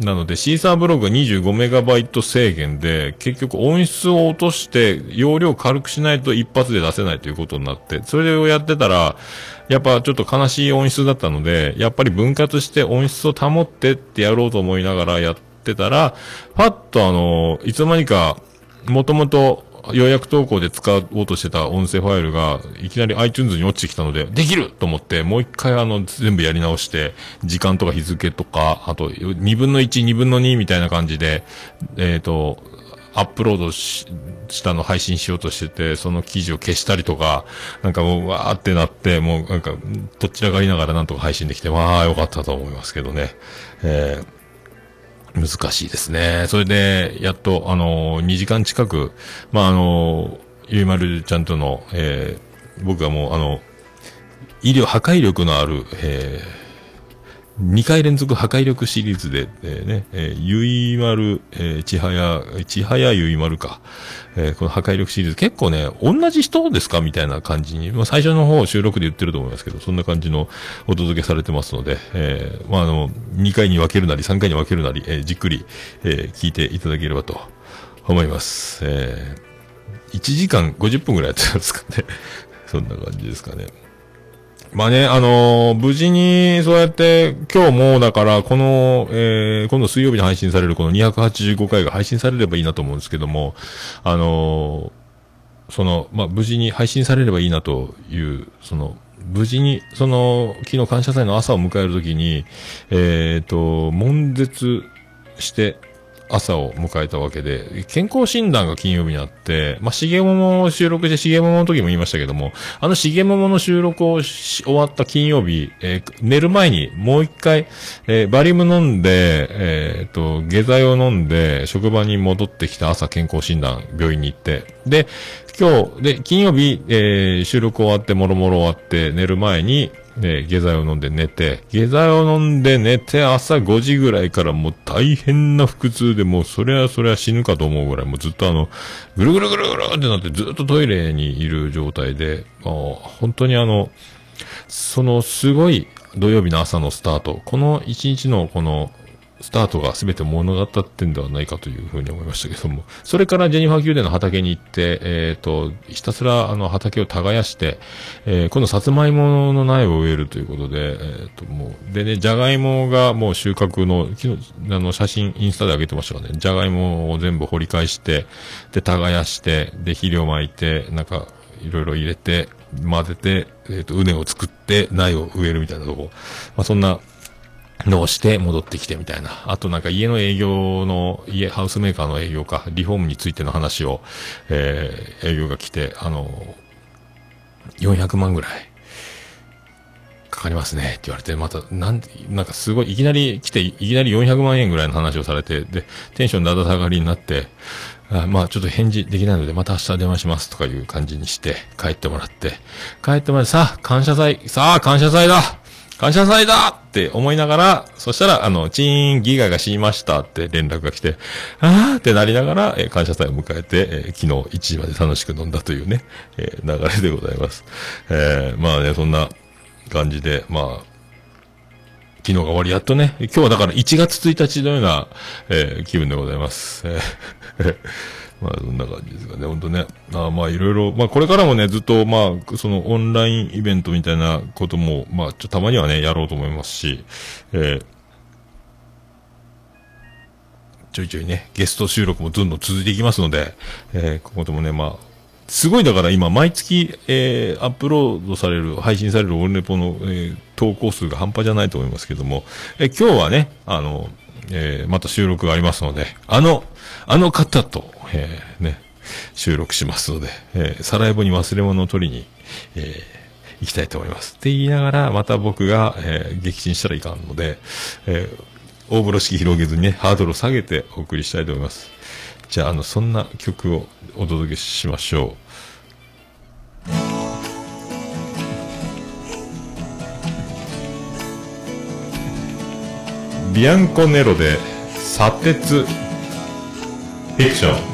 なので、シーサーブログ25メガバイト制限で、結局音質を落として、容量軽くしないと一発で出せないということになって、それをやってたら、やっぱちょっと悲しい音質だったので、やっぱり分割して音質を保ってってやろうと思いながらやってたら、パッとあの、いつの間にか、もともと予約投稿で使おうとしてた音声ファイルが、いきなり iTunes に落ちてきたので、できると思って、もう一回あの、全部やり直して、時間とか日付とか、あと、2分の1、2分の2みたいな感じで、えっ、と、アップロードししたの配信しようとしてて、その記事を消したりとか、なんかもう、わーってなって、もうなんか、どちらがりながらなんとか配信できて、わーよかったと思いますけどね。えー難しいですね。それで、やっと、あの、2時間近く、まあ、あの、ゆいまるちゃんとの、えー、僕はもう、あの、医療、破壊力のある、えー、2回連続破壊力シリーズで、えー、ね、えー、ゆいまる、えー、ちはや、ちはやゆいまるか。えーこの破壊力シリーズ、結構ね、同じ人ですかみたいな感じに、まあ、最初の方収録で言ってると思いますけど、そんな感じのお届けされてますので、えーまあ、あの、2回に分けるなり、3回に分けるなり、えーじっくり、えー聞いていただければと思います。えー1時間50分ぐらいやってたんですかね。そんな感じですかね。まあね、あのー無事に、そうやって、今日も、だから、この、えー、今度水曜日に配信されるこの285回が配信されればいいなと思うんですけども、あのーその、まあ、無事に配信されればいいなという、その、無事に、その、昨日感謝祭の朝を迎えるときに、えっ、と、悶絶して、朝を迎えたわけで、健康診断が金曜日にあって、まあ、しげももを収録して、しげももの時も言いましたけども、あのしげももの収録をし終わった金曜日、えー寝る前にもう一回、えーバリウム飲んで、えーっと、下剤を飲んで、職場に戻ってきた朝健康診断、病院に行って、で、今日、で、金曜日、えー収録終わって、もろもろ終わって、寝る前に、で下剤を飲んで寝て、下剤を飲んで寝て、朝5時ぐらいからもう大変な腹痛で、もうそれはそれは死ぬかと思うぐらい、もうずっとあの、ぐるぐるぐるぐるってなってずっとトイレにいる状態で、もう本当にあの、そのすごい土曜日の朝のスタート、この一日のこのスタートが全て物語ってんではないかというふうに思いましたけども、それからジェニファー宮殿の畑に行って、えっ、と、ひたすらあの畑を耕して、えー今度さつまいもの苗を植えるということで、えっ、と、もう、でね、じゃがいもがもう収穫の、昨日、あの、写真インスタで上げてましたからね、じゃがいもを全部掘り返して、で、耕して、で、肥料撒いて、なんか、いろいろ入れて、混ぜて、えっ、と、畝を作って、苗を植えるみたいなとこ。まあ、そんな、のをして戻ってきてみたいな。あとなんか家の営業の、家、ハウスメーカーの営業か、リフォームについての話を、えー営業が来て、あの、400万ぐらい。かかりますね。って言われて、また、なん、なんかすごい、いきなり来て、いきなり400万円ぐらいの話をされて、で、テンションだだ下がりになって、あまあちょっと返事できないので、また明日電話しますとかいう感じにして、帰ってもらって、帰ってもらって、さあ、感謝祭、さあ、感謝祭だ！感謝祭だ！って思いながら、そしたら、あの、チーンギガが死にましたって連絡が来て、あーってなりながら、えー感謝祭を迎えて、えー昨日1時まで楽しく飲んだというね、えー流れでございます。えーまあね、そんな感じで、まあ、昨日が終わり、やっとね、今日はだから1月1日のような、えー気分でございます。えーまあ、そんな感じですかね、本当ね。あまあ、いろいろ、まあ、これからもね、ずっと、まあ、その、オンラインイベントみたいなことも、まあ、ちょたまにはね、やろうと思いますし、えーちょいちょいね、ゲスト収録もどんどん続いていきますので、えーここともね、まあ、すごいだから今、毎月、えーアップロードされる、配信されるオルネポの、えー投稿数が半端じゃないと思いますけども、えー今日はね、あの、えーまた収録がありますので、あの、あの方と、えーね、収録しますので、えーサラエボに忘れ物を取りに、えー行きたいと思います。って言いながら、また僕が、えー撃沈したらいかんので、えー大風呂敷広げずにね、ハードルを下げてお送りしたいと思います。じゃあ、あの、そんな曲をお届けしましょう。ビアンコネロで、砂鉄、フィクション。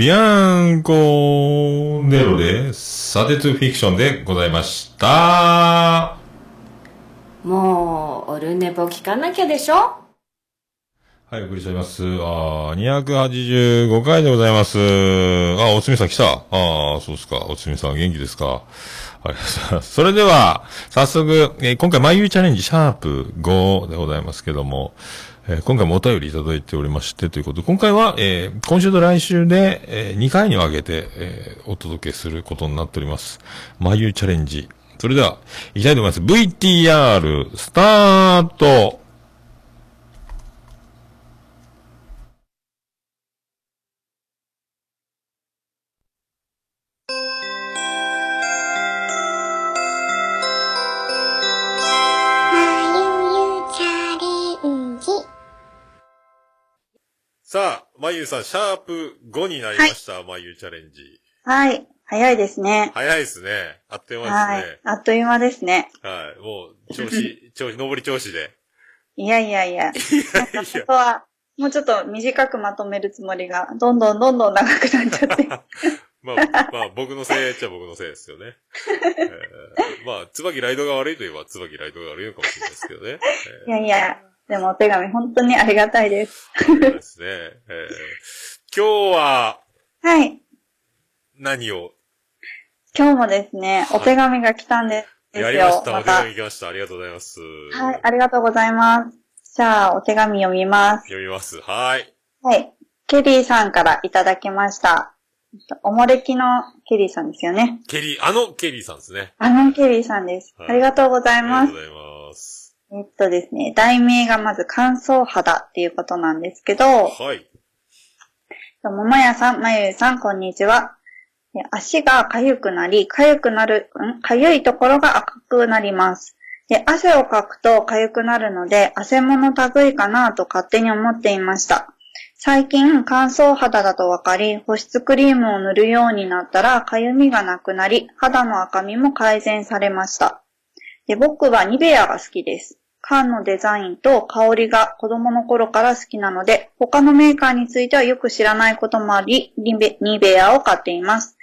ビアンコネロで、サテトゥフィクションでございました。もう、オルネポ聞かなきゃでしょ？はい、お送りしております。あー285回でございます。あ、おつみさん来た。ああ、そうですか。おつみさん元気ですか？ありがとうございます。それでは、早速、えー今回、眉チャレンジシャープ5でございますけども、えー今回もお便りいただいておりまして、ということで、今回は、えー今週と来週で、えー2回に分けて、えーお届けすることになっております。眉チャレンジ。それでは、いきたいと思います。VTR、スタートさあ、まゆさん、シャープ5になりました、まゆチャレンジ。はい。早いですね。早いですね。あっという間はいですね。。あっという間ですね。はい。もう、調子、調子、上り調子で。いやいやいや。なんか本当は、もうちょっと短くまとめるつもりが、どんどんどんどん長くなっちゃって。まあ、まあ、僕のせいっちゃ僕のせいですよね。えーまあ、椿ライドが悪いといえば椿ライドが悪いのかもしれないですけどね。いやいや、でもお手紙本当にありがたいです。えーですね。えー今日ははい。何を？今日もですね、お手紙が来たんですよ。やりました。お手。紙来ました。ありがとうございます。はい、ありがとうございます。じゃあ、お手紙読みます。読みます。はい。はい。ケリーさんからいただきました。おもれきのケリーさんですよね。ケリー、あのケリーさんですね。あのケリーさんです。はいありがとうございます。ありがとうございます。えっとですね、題名がまず乾燥肌っていうことなんですけど、はい。ももやさん、まゆゆさん、こんにちは。え足が痒くなり、痒くなる、ん？痒いところが赤くなります。で、汗をかくと痒くなるので、汗もの類かなと勝手に思っていました。最近乾燥肌だと分かり、保湿クリームを塗るようになったら痒みがなくなり、肌の赤みも改善されました。で、僕はニベアが好きです。缶のデザインと香りが子供の頃から好きなので、他のメーカーについてはよく知らないこともあり、ニベニベアを買っています。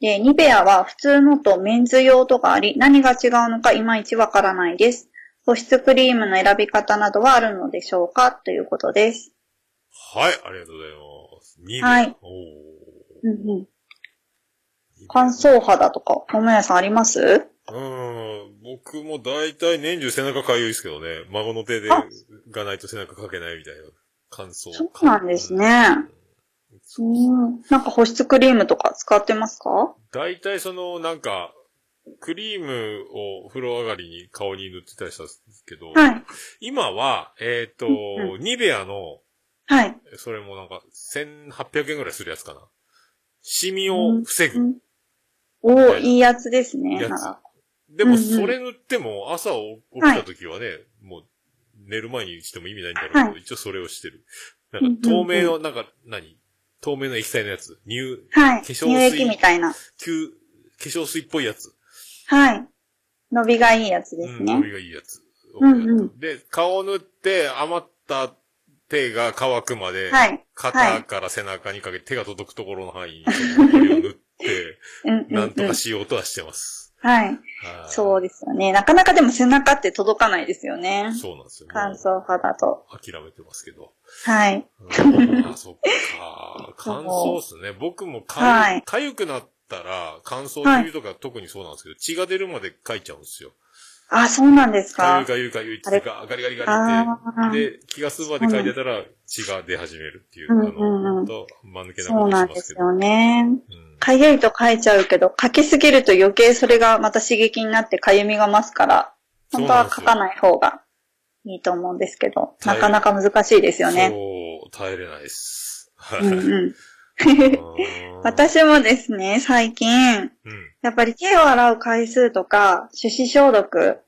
で、ニベアは普通のとメンズ用とかあり、何が違うのかいまいちわからないです。保湿クリームの選び方などはあるのでしょうか？ということです。はい、ありがとうございます。2はい。うんうん。乾燥肌とか、桃屋さんあります？うん、僕も大体年中背中かゆいですけどね。孫の手でがないと背中かけないみたいな乾燥。そうなんですね。うん。なんか保湿クリームとか使ってますか？大体その、なんか、クリームを風呂上がりに顔に塗ってたりしたんですけど、はい今は、えっ、と、ニベアの、はい。それもなんか、1800円ぐらいするやつかな。シミを防ぐ。おー、いいやつですね。やつでも、それ塗っても、朝起きた時はね、もう、寝る前にしても意味ないんだろうけど、はい一応それをしてる。なんか、透明の、なんか、何？透明の液体のやつ。乳、はい。化粧水。乳液みたいな。旧化粧水っぽいやつ。はい。伸びがいいやつですうん、伸びね。がいいやつ。うんうん。で、顔塗って余った手が乾くまで、はい肩から背中にかけて手が届くところの範囲に塗って、なんとかしようとはしてます。はい。はいそうですよね。なかなかでも背中って届かないですよね。そうなんですよ。乾燥肌と。諦めてますけど。はい。うんあ、そっか。乾燥っすね。僕もかゆ、はいかゆくなったら、乾燥冬とか特にそうなんですけど、血が出るまでかいちゃうんですよ。あ、そうなんですかかゆいかゆいかゆいってあれ？ガガリガリガリって。で、気が済むまでかいてたら血が出始めるっていう、うんあうんの、うんと、間抜けなそうことしなんです。よね。かゆいとかいちゃうけど、かけすぎると余計それがまた刺激になってかゆみが増すから、本当はかかない方がいいと思うんですけど、なかなか難しいですよね。そう、耐えれないです。はい。うんうん。私もですね、最近、やっぱり手を洗う回数とか、手指消毒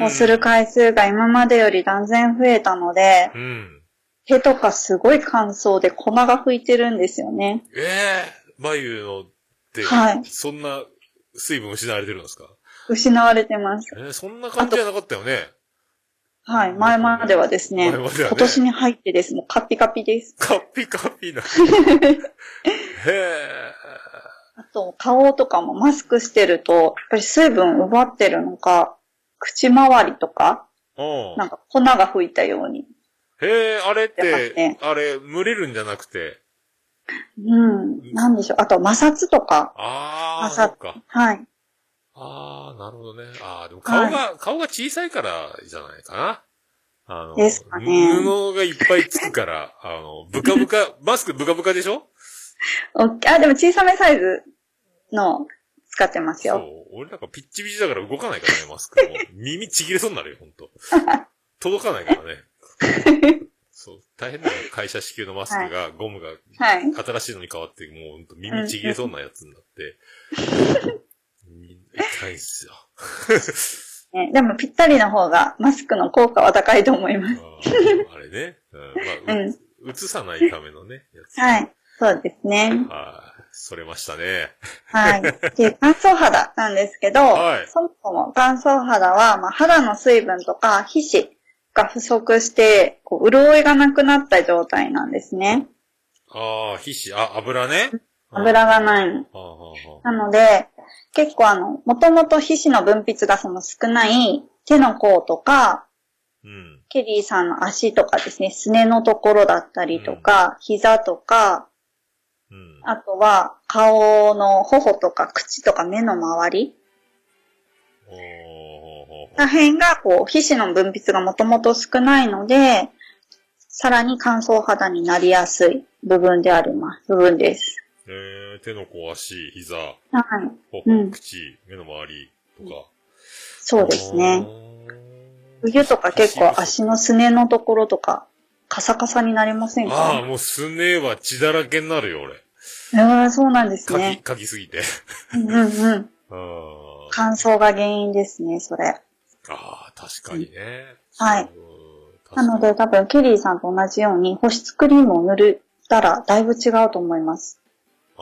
をする回数が今までより断然増えたので、うん。手とかすごい乾燥で粉が吹いてるんですよね。ええ眉のって、はいそんな水分失われてるんですか？失われてます。えーそんな感じじゃなかったよね。はい。前まではですね、前まではね今年に入ってです。もうカピカピです。カッピカピな。へえ。あと、顔とかもマスクしてると、やっぱり水分奪ってるのか、口周りとか、うん。なんか粉が吹いたように。へえ、あれってね、あれ、蒸れるんじゃなくて？うん。なんでしょう。あと、摩擦とか。ああ、そ摩擦。はい。ああ、なるほどね。ああ、でも顔が、顔が小さいからじゃないかな。あの、ですかね布がいっぱいつくから、あの、ブカブカ、マスクブカブカでしょ？おあ、でも小さめサイズの使ってますよ。そう。俺なんかピッチピチだから動かないからね、マスク。耳ちぎれそうになるよ、ほんと。届かないからね。そう。大変だよ。会社支給のマスクが、ゴムが、はい新しいのに変わって、もうほんと耳ちぎれそうなやつになって。痛いんすよ。ね、でもぴったりの方がマスクの効果は高いと思います。あれね。うん。まあ、うん。う映さないためのね、やつ。はい。そうですね。はい。それましたね。はい。で、乾燥肌なんですけど、はいそもそも乾燥肌は、まあ、肌の水分とか皮脂が不足して、こう潤いがなくなった状態なんですね。ああ、皮脂、あ、油ね。油がないの。なので、結構あの、もともと皮脂の分泌がその少ない手の甲とか、うん。ケリーさんの足とかですね、すねのところだったりとか、膝とか、あとは顔の頬とか口とか目の周りら辺がこう皮脂の分泌がもともと少ないので、さらに乾燥肌になりやすい部分であります。部分です。えー、手の甲、足、膝、はい。頬、うん口、目の周りとか。そうですね。冬とか結構足のすねのところとか、カサカサになりませんああ、かもうすねは血だらけになるよ、俺。ああ、そうなんですかき、ね。かきすぎて。うんうんうん。あ乾燥が原因ですね、それ。あ、ああ、確かにね。はい。なので多分ケリーさんと同じように保湿クリームを塗ったらだいぶ違うと思います。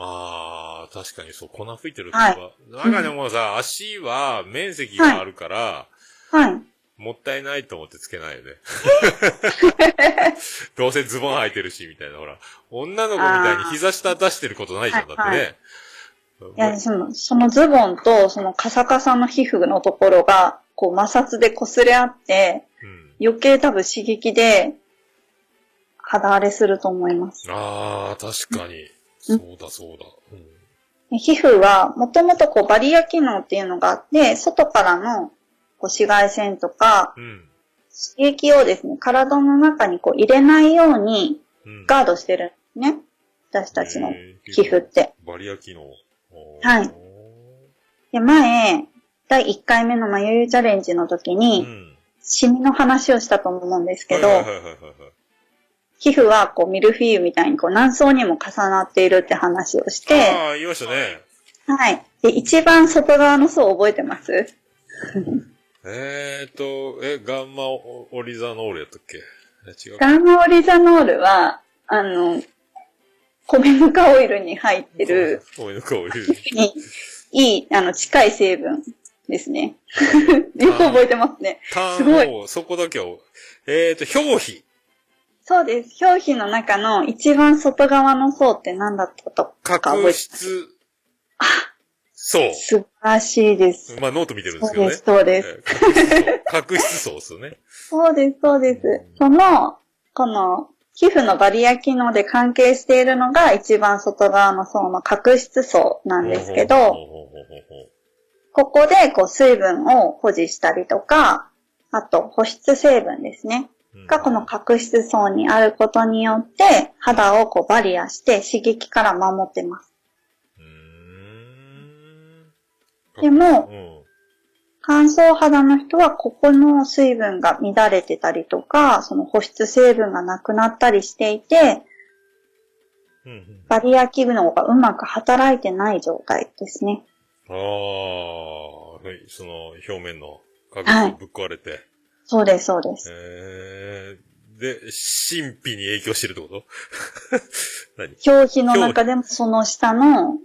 ああ、確かにそう、粉吹いてるとはいか。なんかでもさ、足は面積があるから、はい。もったいないと思ってつけないよね。どうせズボン履いてるし、みたいな、ほら。女の子みたいに膝下出してることないじゃん、だってね。いや、その、そのズボンとそのカサカサの皮膚のところが、こう摩擦で擦れ合って、余計多分刺激で肌荒れすると思います。ああ、確かに。そうだ、そうだ。で皮膚はもともとこうバリア機能っていうのがあって、外からのこう紫外線とか、刺激をですね、体の中にこう入れないようにガードしてるんですね。私たちの皮膚って。バリア機能。はい。で、前、第1回目のまゆゆチャレンジの時に、シミの話をしたと思うんですけど、皮膚はこうミルフィーユみたいにこう何層にも重なっているって話をして、ああ、言いましたね。はい。で、一番外側の層覚えてます えーと、え、ガンマオオリザノールやったっけ？え違う。ガンマオリザノールは、あの、米ぬかオイルに入ってる、おいの顔いる。に、いい、あの、近い成分ですね。よく覚えてますね。タすごいそこだけを。えーと、表皮。そうです。表皮の中の一番外側の層って何だったとか覚えて角質。そう。素晴らしいです。まあ、ノート見てるんですけどね。そうですそうです。角質層ですよね。そうです、そうです。その、この、皮膚のバリア機能で関係しているのが一番外側の層の角質層なんですけど、ここでこう水分を保持したりとか、あと保湿成分ですね。がこの角質層にあることによって肌をこうバリアして刺激から守ってます。でも、乾燥肌の人はここの水分が乱れてたりとか、その保湿成分がなくなったりしていて、バリア機能がうまく働いてない状態ですね。ああ、はい、その表面の角はい質ぶっ壊れて。そうです、そうです。えー、で、神秘に影響してるってこと？何？表皮の中でもその下の、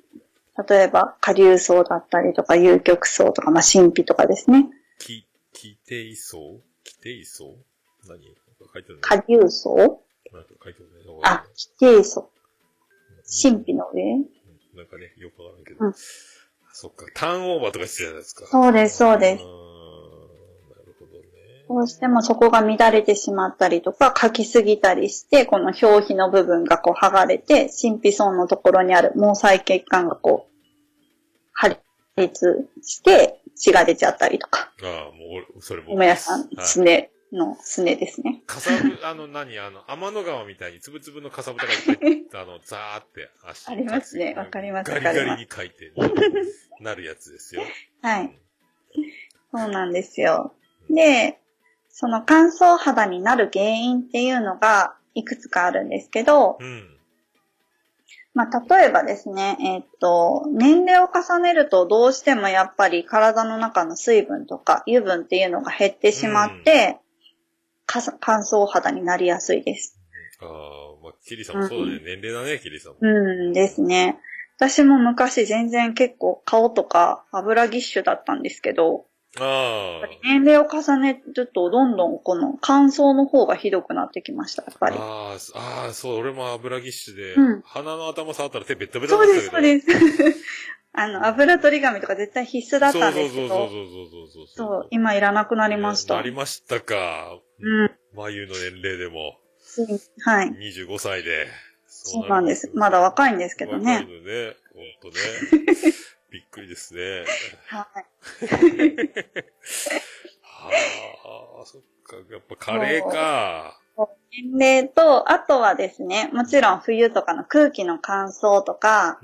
例えば下流層だったりとか、有極層とか、まあ、神秘とかですね。気、気底層規定層何？書いてあるね。下流層？なんか書いてあるね。あ、規定層。神秘の上？なんかね、よくわからんけど。うんそっか、ターンオーバーとかしてたじゃないですか。そうです、そうです。どうしてもそこが乱れてしまったりとか、書きすぎたりして、この表皮の部分がこう剥がれて、神秘層のところにある毛細血管がこう、破裂して血が出ちゃったりとか。ああ、もう俺、それ僕梅屋さん、はいすねの、すねですね。かさぶ、あの、何あの、天の川みたいにつぶつぶのかさぶたがいっぱい、あの、ザーって足ありますね。わかります、ガリガリに。書いて、なるやつですよ。はい。そうなんですよ。で、その乾燥肌になる原因っていうのがいくつかあるんですけど、うん。まあ、例えばですね、えーっと、年齢を重ねるとどうしてもやっぱり体の中の水分とか油分っていうのが減ってしまって、かさ乾燥肌になりやすいです。ああ、まあ、キリさんもそうだね。年齢だね、キリさんも。うんですね。私も昔全然結構顔とか油ぎっしゅだったんですけど、ああ。年齢を重ねるとどんどんこの乾燥の方がひどくなってきました、やっぱり。ああ、そああ、そう、俺も油ぎっしゅで、うん鼻の頭触ったら手ベッタベタそうです。そうです。あの、油取り紙とか絶対必須だったんですけど、そうそうそうそうそうそう今いらなくなりました。なりましたか。うん。眉の年齢でも、はい。25歳で。そうなんです。まだ若いんですけど若いね。のね。ほんとね。びっくりですね。はい。はあ、そっか。やっぱカレーか。年齢と、あとはですね、もちろん冬とかの空気の乾燥とか、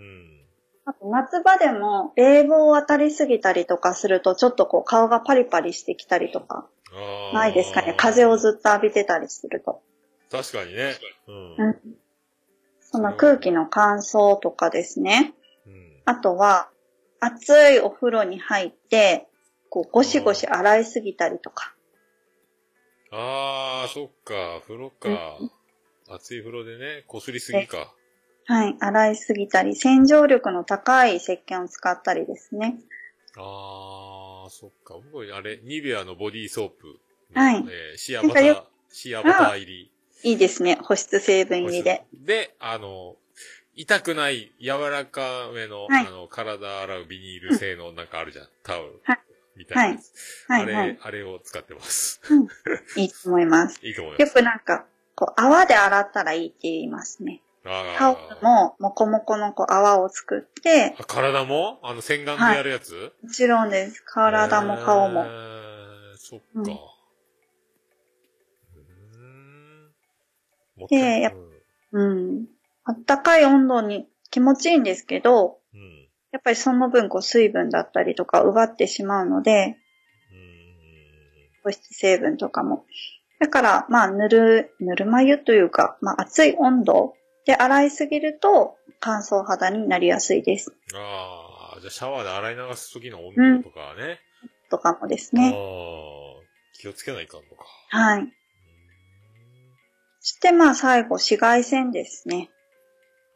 あと夏場でも冷房を当たりすぎたりとかすると、ちょっとこう顔がパリパリしてきたりとか、ないですかね。風をずっと浴びてたりすると。確かにね。うん。うん。その空気の乾燥とかですね。あとは、熱いお風呂に入って、こうゴシゴシ洗いすぎたりとか。ああ、そっか。風呂か。熱い風呂でね、こすりすぎか。はい。洗いすぎたり、洗浄力の高い石鹸を使ったりですね。ああ、そっか。僕、あれ、ニベアのボディーソープ。はいえーシアバターシアバター入り。いいですね。保湿成分入りで。で、あの、痛くない、柔らかめの、はいあの、体洗うビニール製のなんかあるじゃん。タオル。はいみたいな。はい。あれ、はい。はい。あれを使ってます。いいと思います。いいと思います。よくなんか、こう、泡で洗ったらいいって言いますね。タオルも、もこもこのこう泡を作って、あ体も？あの、洗顔でやるやつ、もちろんです。体も顔も。えーそっか。うんで、やっうん。あったかい温度に気持ちいいんですけど、やっぱりその分こう水分だったりとか奪ってしまうので、保湿成分とかも。だから、まあ、ぬる、ぬるま湯というか、まあ、熱い温度で洗いすぎると乾燥肌になりやすいです。ああ、じゃあシャワーで洗い流す時の温度とかね。とかもですあね。あ、気をつけないかんのか。はい。そしてまあ最後、紫外線ですね。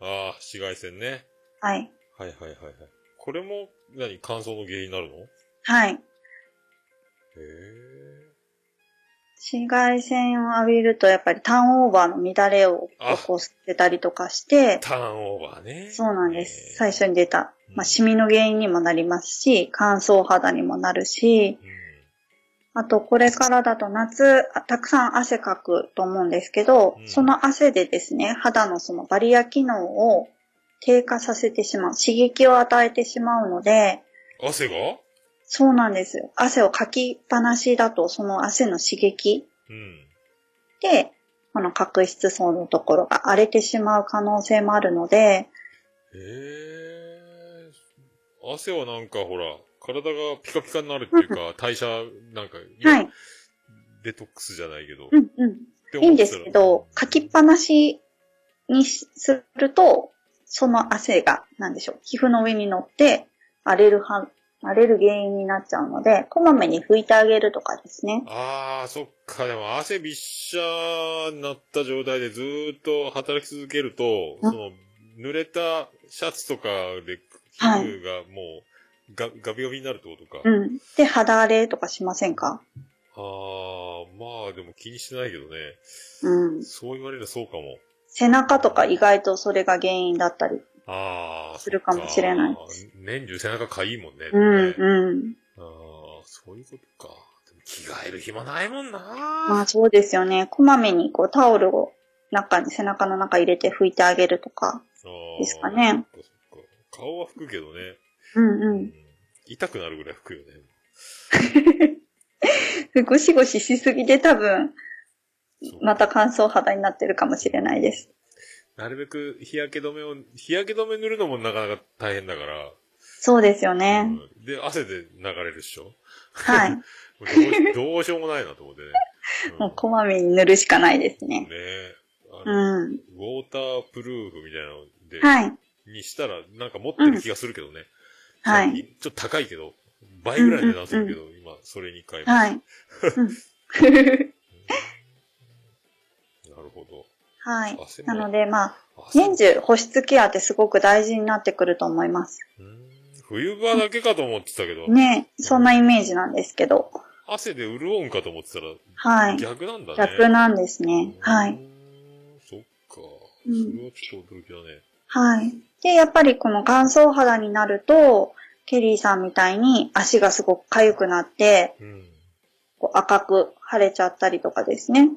ああ、紫外線ね。はい。はいはいはいはい。これも、何乾燥の原因になるの？へはい。え。紫外線を浴びるとやっぱりターンオーバーの乱れをあ起こしてたりとかして、ターンオーバーね。そうなんです。最初に出た。まあ、シミの原因にもなりますし、乾燥肌にもなるし、あと、これからだと夏、あたくさん汗かくと思うんですけど、その汗でですね、肌のそのバリア機能を低下させてしまう、刺激を与えてしまうので、汗が？そうなんですよ。汗をかきっぱなしだと、その汗の刺激うん。で、この角質層のところが荒れてしまう可能性もあるので、へえ。汗はなんかほら、体がピカピカになるっていうか、代謝、なんか、はい。デトックスじゃないけど。うんうん。いいんですけど、かきっぱなしにすると、その汗が、なんでしょう、皮膚の上に乗って、荒れるは、荒れる原因になっちゃうので、こまめに拭いてあげるとかですね。ああ、そっか。でも汗びっしゃになった状態でずーっと働き続けると、その、濡れたシャツとかで皮膚がもう、が、ガビガビになるってことか。うん。で、肌荒れとかしませんか？ああ、まあでも気にしてないけどね。うん。そう言われるとそうかも。背中とか意外とそれが原因だったり。ああ。するかもしれない。年中背中かいいもんね。うん、ねうん。ああ、そういうことか。でも着替える暇ないもんな。まあそうですよね。こまめにこうタオルを中に、背中の中入れて拭いてあげるとかですかね。顔は拭くけどね。うんうん。痛くなるぐらい拭くよね。ゴシゴシしすぎて多分、また乾燥肌になってるかもしれないです。なるべく日焼け止めを、日焼け止め塗るのもなかなか大変だから。そうですよね。で、汗で流れるでしょ？はい。どうどうしようもないなと思ってね。もうこまめに塗るしかないですね。ねあうの、ん。ウォータープルーフみたいなので、はいにしたらなんか持ってる気がするけどね。はい。ちょっと高いけど、倍ぐらい値段するけど、今、それに買いまはい。なるほど。はいなので、まあ、年中保湿ケアってすごく大事になってくると思います。冬場だけかと思ってたけど、ねそんなイメージなんですけど。汗で潤うかと思ってたら、はい。逆なんだね。逆なんですね。はい。そっか。うんそれはちょっと驚きだね。はい。で、やっぱりこの乾燥肌になると、ケリーさんみたいに足がすごく痒くなって、こう赤く腫れちゃったりとかですね。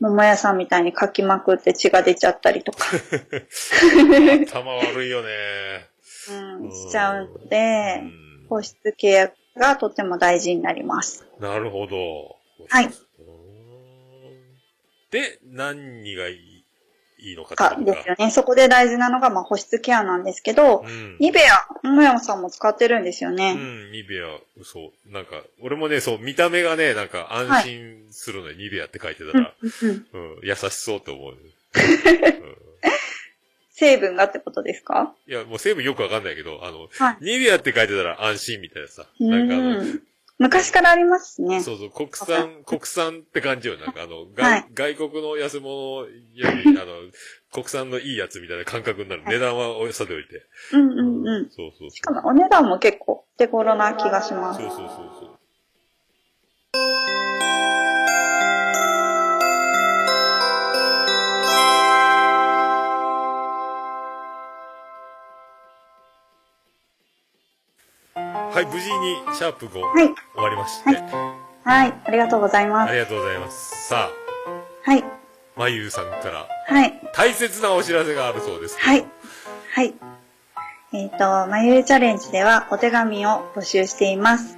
桃屋さんみたいにかきまくって血が出ちゃったりとか、頭悪いよね。うん、しちゃうので、保湿ケアがとても大事になります。なるほど。はい。で、何がいいいいのかですよね。そこで大事なのが、まあ、保湿ケアなんですけど、うんニベア、桃山さんも使ってるんですよね。うん、ニベア、そう。なんか、俺もね、そう、見た目がね、なんか安心するのに、ニベアって書いてたら、うんうん、優しそうって思う。成分がってことですか？いや、もう成分よくわかんないけど、あの、はいニベアって書いてたら安心みたいなさ。なんか昔からありますね。そうそう、国産、国産って感じよ。なんかあの、外はい外国の安物より、あの、国産のいいやつみたいな感覚になる。値段はおさておいて。うんうんうん。そうそうしかもお値段も結構手頃な気がします。そうそうそうそう。はい、無事にシャープ5、はい終わりまして、はい、ありがとうございます。ありがとうございます。さはい、あ、まゆうさんからはい、大切なお知らせがあるそうです。はい、はい。えっ、と、まゆるチャレンジではお手紙を募集しています。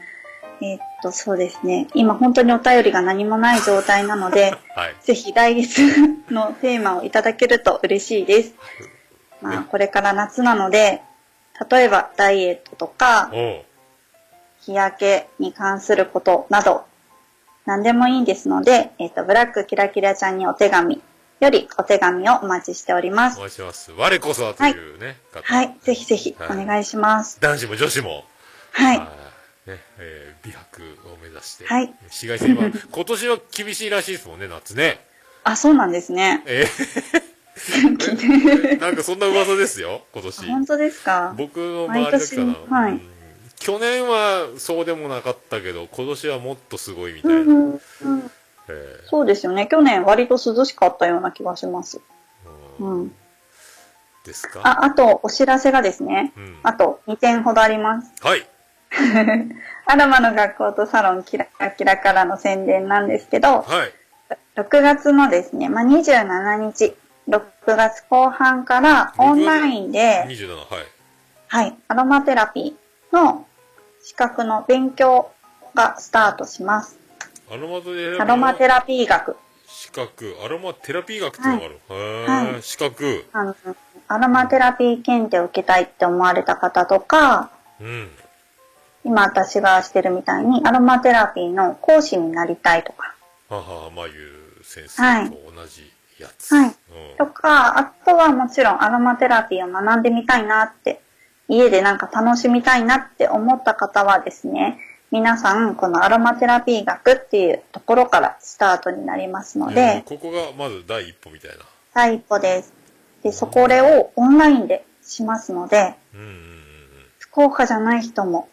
えっ、と、そうですね。今本当にお便りが何もない状態なので、はい。ぜひ来月のテーマをいただけると嬉しいです。まあ、これから夏なので、例えばダイエットとか、日焼けに関することなど、何でもいいんですので、えっ、と、ブラックキラキラちゃんにお手紙よりお手紙をお待ちしておりますお。待ちしてます。我こそはというね、方はい、ぜひぜひはいお願いします。男子も女子も、はい、ね、えー美白を目指して、はい紫外線は、今年は厳しいらしいですもんね、夏ね。あ、そうなんですね。えー なんかそんな噂ですよ、今年。本当ですか僕の周りだけかな。毎年はい去年はそうでもなかったけど、今年はもっとすごいみたいな。うんうんうんえそうですよね。去年割と涼しかったような気がします。うん。ーですか？あ、あと、お知らせがですね。うんあと2点ほどあります。はい。アロマの学校とサロンキラキラからの宣伝なんですけど、はい。6月のですね、まあ、27日、6月後半からオンラインで、27、はい。はい、アロマテラピーの資格の勉強がスタートします。アロマテラピー。アロマテラピー学。資格、アロマテラピー学っていうのがある。へーはい資格。あの、アロマテラピー検定を受けたいって思われた方とか、うん。今私がしてるみたいにアロマテラピーの講師になりたいとか、ははまゆ先生と同じやつ。はい。とか、あとはもちろんアロマテラピーを学んでみたいなって、家でなんか楽しみたいなって思った方はですね、皆さんこのアロマテラピー学っていうところからスタートになりますのえーで、ここがまず第一歩みたいな。第一歩です。で、そこをオンラインでしますので、福岡じゃない人も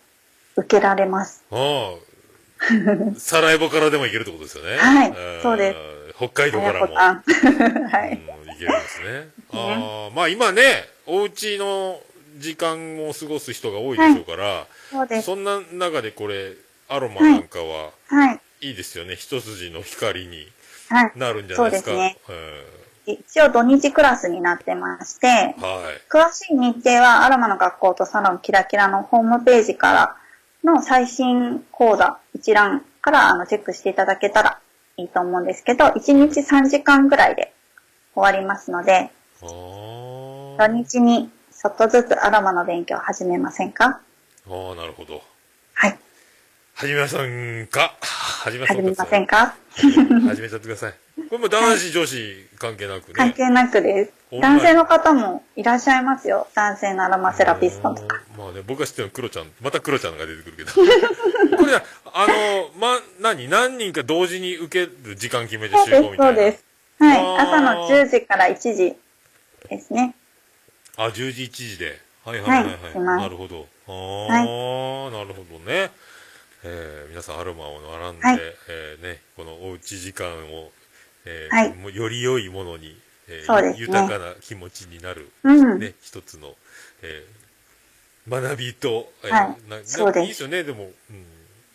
受けられます。ああ、サラエボからでも行けるってことですよね。はいんそうで北海道からも。はい。行けるんですね。ああ、まあ今ね、お家の時間を過ごす人が多いでしょうから、そうです。そんな中でこれ、アロマなんかは、はい。いいですよね。一筋の光にはい。なるんじゃないですか。そうですねえ一応土日クラスになってまして、ーはい。詳しい日程はアロマの学校とサロンキラキラのホームページからの最新講座一覧からあのチェックしていただけたらいいと思うんですけど、1日3時間ぐらいで終わりますので、土日にちょっとずつアロマの勉強を始めませんか？ああ、なるほど。はい。はじめまさんか？始めませんか？始めちゃってください。これも男子、女子関係なくね。関係なくです。男性の方もいらっしゃいますよ。男性のアロマセラピストとか。まあね、僕が知ってるのはクロちゃん、またクロちゃんが出てくるけど。これは、あの、ま、何？何人か同時に受ける時間決めてそうです、集合みたいな。そうです。はい。あー朝の10時から1時ですね。あ、10時、1時で。はいはいはい、はいはいなるほど。ああ、はいなるほどね。えー、皆さんアロマを学んで、はいえーね、このおうち時間を、えーはいより良いものに、えーそうですね豊かな気持ちになる、うんね、一つの、えー学びと、えーはいなそうですいいですよね、でも。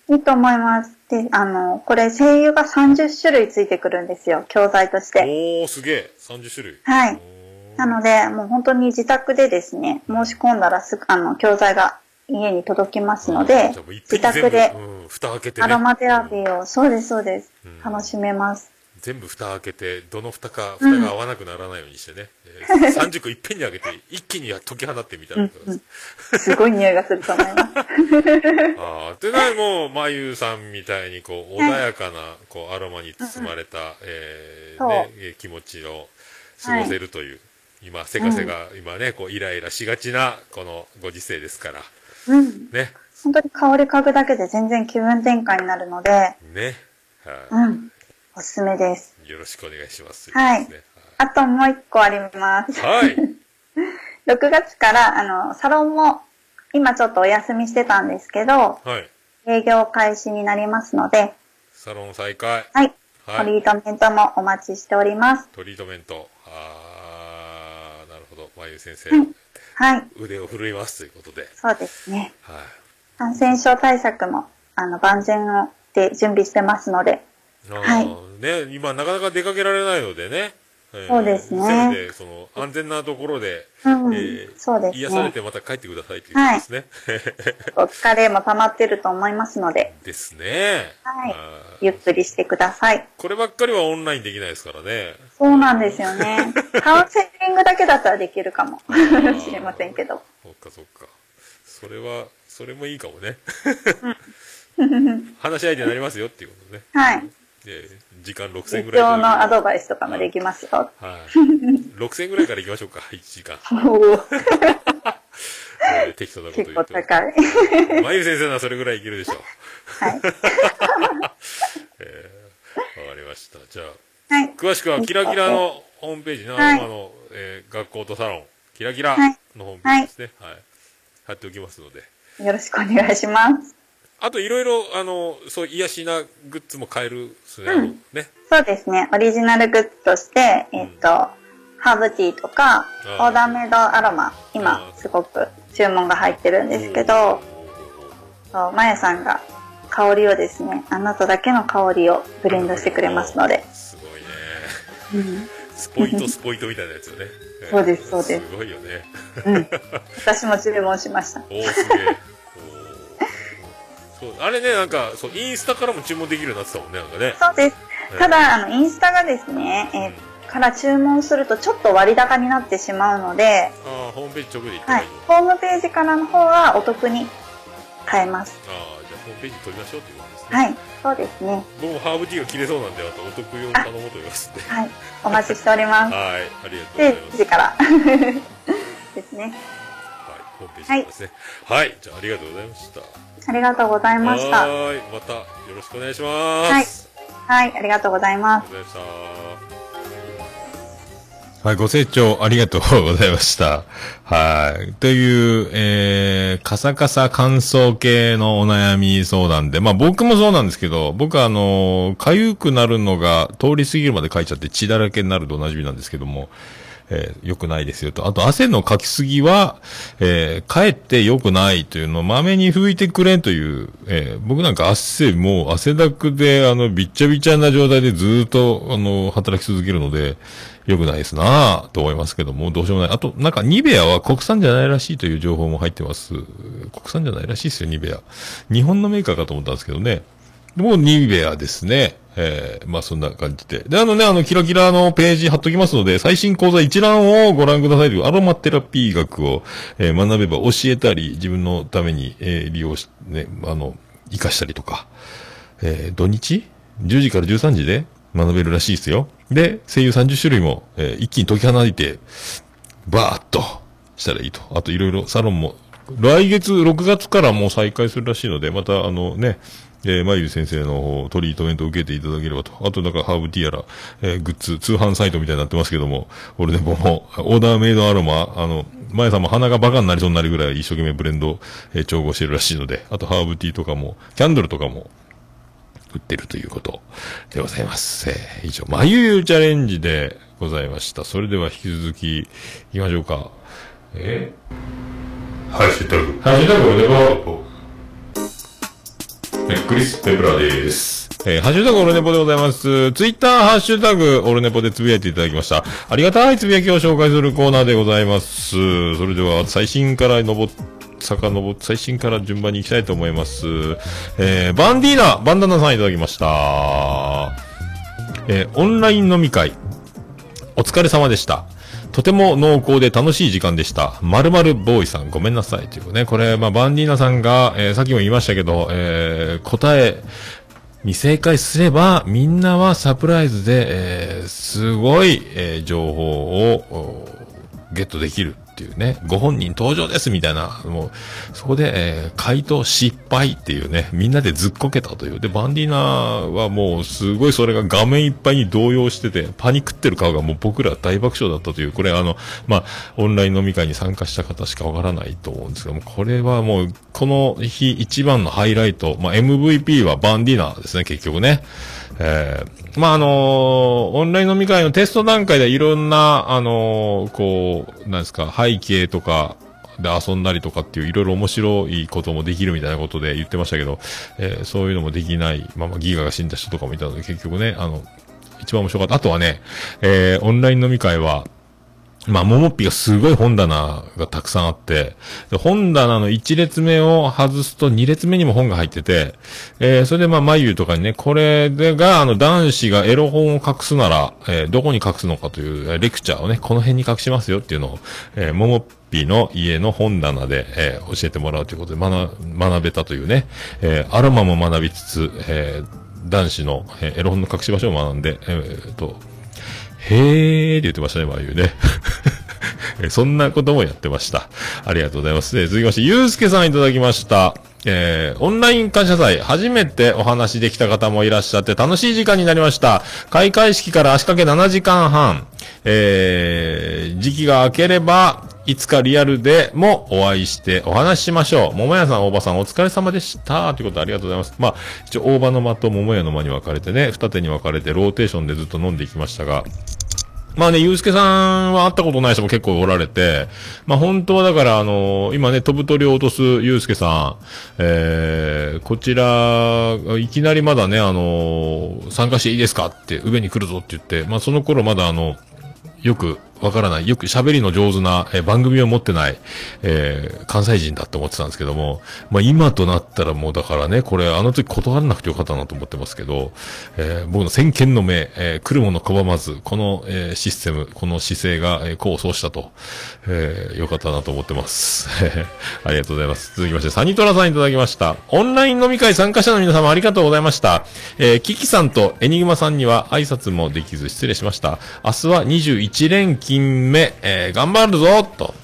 うん、いいと思います。で、あの、これ精油が30種類ついてくるんですよ。教材として。おー、すげえ。30種類。はい。なので、もう本当に自宅でですね、申し込んだらすぐ、あの、教材が家に届きますので、自宅でうん、蓋開けてね。アロマテラピーを、そうです、そうです。楽しめます。全部蓋開けて、どの蓋か、うん蓋が合わなくならないようにしてね。えー30個いっぺんに開けて、一気に解き放ってみたいな。すごい匂いがすると思います。ああ、でない、もう、まゆさんみたいに、こう、穏やかな、こう、アロマに包まれた、うね、えー気持ちを過ごせるという、今、せかせが、今ね、こう、イライラしがちな、このご時世ですから、うん。ね、本当に香り嗅ぐだけで全然気分転換になるので、ね、はうん。おすすめです。い、よろしくお願いします。はい。あともう一個あります。はい。6月から、あの、サロンも、今ちょっとお休みしてたんですけど、はい。営業開始になりますので、サロン再開。はい。はいトリートメントもお待ちしております。トリートメント。あー、なるほど。まゆ先生、はい。腕を振るいますということで。そうですね。はい。感染症対策も、あの、万全をで準備してますので、はいね、今なかなか出かけられないのでね。えーそうですねせめて、その、安全なところで、うんえーそうですね癒されてまた帰ってくださいということですね。お疲れも溜まってると思いますので、ですね。はいゆっくりしてください。こればっかりはオンラインできないですからね。そうなんですよね。カウンセリングだけだったらできるかもしれませんけど。そっかそっか。それは、それもいいかもね。話し相手になりますよっていうことね。はい。で、時間6000実ぐらい況のアで。ドバイスとかもできますよ。はい。6000ぐらいから行きましょうか、1時間。適当なこと結言って。構高い。まゆ先生ならそれぐらいいけるでしょう。はい。えーわかりました。じゃあ、はい。詳しくはキラキラのホームページの、はいあの、えー学校とサロン、キラキラはいのホームページですね。はい。貼っておきますので。よろしくお願いします。あと、いろいろ、あの、そう、癒しなグッズも買えるですね。あのね。そうですね。オリジナルグッズとして、えっと、ハーブティーとか、オーダーメイドアロマ、今、すごく注文が入ってるんですけど、そう、まやさんが香りをですね、あなただけの香りをブレンドしてくれますので。すごいね。うんスポイトスポイトみたいなやつよね。え ーそうですそうですすごいよね。うん。私も注文しました。おー、すげえ。そう、あれね、なんか、そう、インスタからも注文できるようになってたもんね、なんかね。そうです。えーただ、あの、インスタがですね、えーから注文するとちょっと割高になってしまうので、ああ、ホームページ直で行ったはい。ホームページからの方がお得に買えます。ああ、じゃあホームページ取りましょうっていうことですね。はい。そうですね。僕もハーブティーが切れそうなんで、あとお得用頼もうと思います。はい。お待ちしております。はい、ありがとうございで、ます。9時から。ですね。ホームページからですね。はい、じゃあありがとうございました。ありがとうございました。はーい、またよろしくお願いします。はい。はい、ありがとうございます。はい、ご清聴ありがとうございました。はい。という、えー、カサカサ乾燥系のお悩み相談で、まあ僕もそうなんですけど、僕はあの、痒くなるのが通り過ぎるまで書いちゃって血だらけになるとおなじみなんですけども、えー良くないですよと。あと、汗のかきすぎは、えー、かえって良くないというのを、まめに拭いてくれという、えー僕なんか汗、もう汗だくで、あの、びっちゃびちゃな状態でずっと、あの、働き続けるので、良くないですなぁ、と思いますけども、どうしようもない。あと、なんか、ニベアは国産じゃないらしいという情報も入ってます。国産じゃないらしいですよ、ニベア。日本のメーカーかと思ったんですけどね。もうニベアですね。えー、まあそんな感じで。で、あのね、あの、キラキラのページ貼っときますので、最新講座一覧をご覧くださいというアロマテラピー学を、えー学べば教えたり、自分のために、えー利用し、ね、あの、活かしたりとか、えー土日 ?10 時から13時で学べるらしいですよ。で、声優30種類も、えー一気に解き放いて、バーっとしたらいいと。あといろいろサロンも、来月、6月からもう再開するらしいので、またあのね、えー、まゆり先生のトリートメントを受けていただければと。あとなんかハーブティーやら、えーグッズ、通販サイトみたいになってますけども、俺ね、もう、オーダーメイドアロマ、あの、まやさんも鼻がバカになりそうになるぐらい一生懸命ブレンド、えー調合してるらしいので、あとハーブティーとかも、キャンドルとかも、売ってるということでございます。えー以上、まゆゆチャレンジでございました。それでは引き続き、行きましょうか。えー？ハッシュタグ。ハッシュタグおねぼえ、クリス・ペプラです。えーハッシュタグオルネポでございます。ツイッターハッシュタグオルネポでつぶやいていただきました。ありがたいつぶやきを紹介するコーナーでございます。それでは、最新から登っ遡って、最新から順番に行きたいと思います。えー、バンディーナ、バンダナさんいただきました。えーオンライン飲み会、お疲れ様でした。とても濃厚で楽しい時間でした。まるまるボーイさん、ごめんなさい。というね、これ、まあ、バンディーナさんが、えーさっきも言いましたけど、えー答えに正解すれば、みんなはサプライズで、えーすごい、えー情報を、ゲットできるっていうね、ご本人登場ですみたいな、もう、そこで、えー回答失敗っていうね、みんなでずっこけたという。で、バンディーナはもう、すごいそれが画面いっぱいに動揺してて、パニックってる顔がもう僕ら大爆笑だったという、これあの、まあ、オンライン飲み会に参加した方しかわからないと思うんですけども、これはもう、この日一番のハイライト、まあ、MVP はバンディーナですね、結局ね。えーまあ、あのーオンライン飲み会のテスト段階でいろんな、あのーこう、なんですか、背景とか、で遊んだりとかっていういろいろ面白いこともできるみたいなことで言ってましたけど、えーそういうのもできない、ままあギガが死んだ人とかもいたので結局ね、あの、一番面白かった。あとはね、えーオンライン飲み会は、まあ、ももっぴがすごい本棚がたくさんあって、本棚の1列目を外すと2列目にも本が入ってて、えーそれでまあ、眉とかにね、これでが、あの、男子がエロ本を隠すなら、えーどこに隠すのかというレクチャーをね、この辺に隠しますよっていうのを、えー、ももっぴの家の本棚で、えー教えてもらうということで学、学べたというね、えーアロマも学びつつ、えー男子の、えエロ本の隠し場所を学んで、えーと、へーって言ってましたね、まゆね。そんなこともやってました。ありがとうございます。で続きまして、ゆうすけさんいただきました。えー、オンライン感謝祭、初めてお話できた方もいらっしゃって楽しい時間になりました。開会式から足掛け7時間半。えー、時期が明ければ、いつかリアルでもお会いしてお話ししましょう。桃屋さん、大場さんお疲れ様でした。ということでありがとうございます。まあ、一応大場の間と桃屋の間に分かれてね、二手に分かれてローテーションでずっと飲んでいきましたが、まあね、ゆうすけさんは会ったことない人も結構おられて、まあ本当はだからあの今ね、飛ぶ鳥を落とすゆうすけさん、えー、こちら、いきなりまだね、あの参加していいですかって、上に来るぞって言って、まあその頃まだあの、よくわからない、よく喋りの上手な、えー番組を持ってない、えー関西人だって思ってたんですけども、まあ今となったらもうだからね、これあの時断らなくてよかったなと思ってますけど、えー僕の先見の目、えー来るもの拒まず、この、えーシステム、この姿勢が、えー功を奏したと、えーよかったなと思ってます。ありがとうございます。続きまして、サニトラさんいただきました。オンライン飲み会参加者の皆様ありがとうございました。えーキキさんとエニグマさんには挨拶もできず失礼しました。明日は21連休勤目、えー頑張るぞと。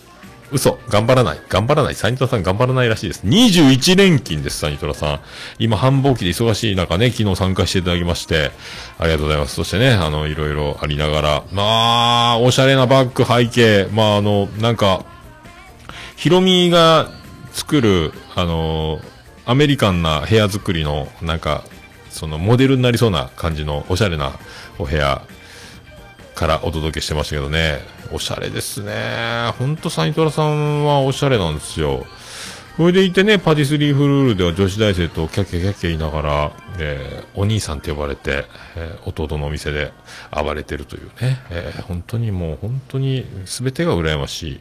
嘘。頑張らない。頑張らない。サニトラさん頑張らないらしいです。21連勤です、サニトラさん。今、繁忙期で忙しい中ね、昨日参加していただきまして、ありがとうございます。そしてね、あの、いろいろありながら、まあ、おしゃれなバッグ背景、まあ、あの、なんか、ヒロミが作る、あの、アメリカンな部屋作りの、なんか、そのモデルになりそうな感じのおしゃれなお部屋からお届けしてましたけどね。おしゃれですね。ほんとサニトラさんはおしゃれなんですよ。それでいてね、パティスリーフルールでは女子大生とキャッキャキャッキャ言いながら、えーお兄さんって呼ばれて、えー弟のお店で暴れてるというね。えー本当にもう本当に全てが羨ましい。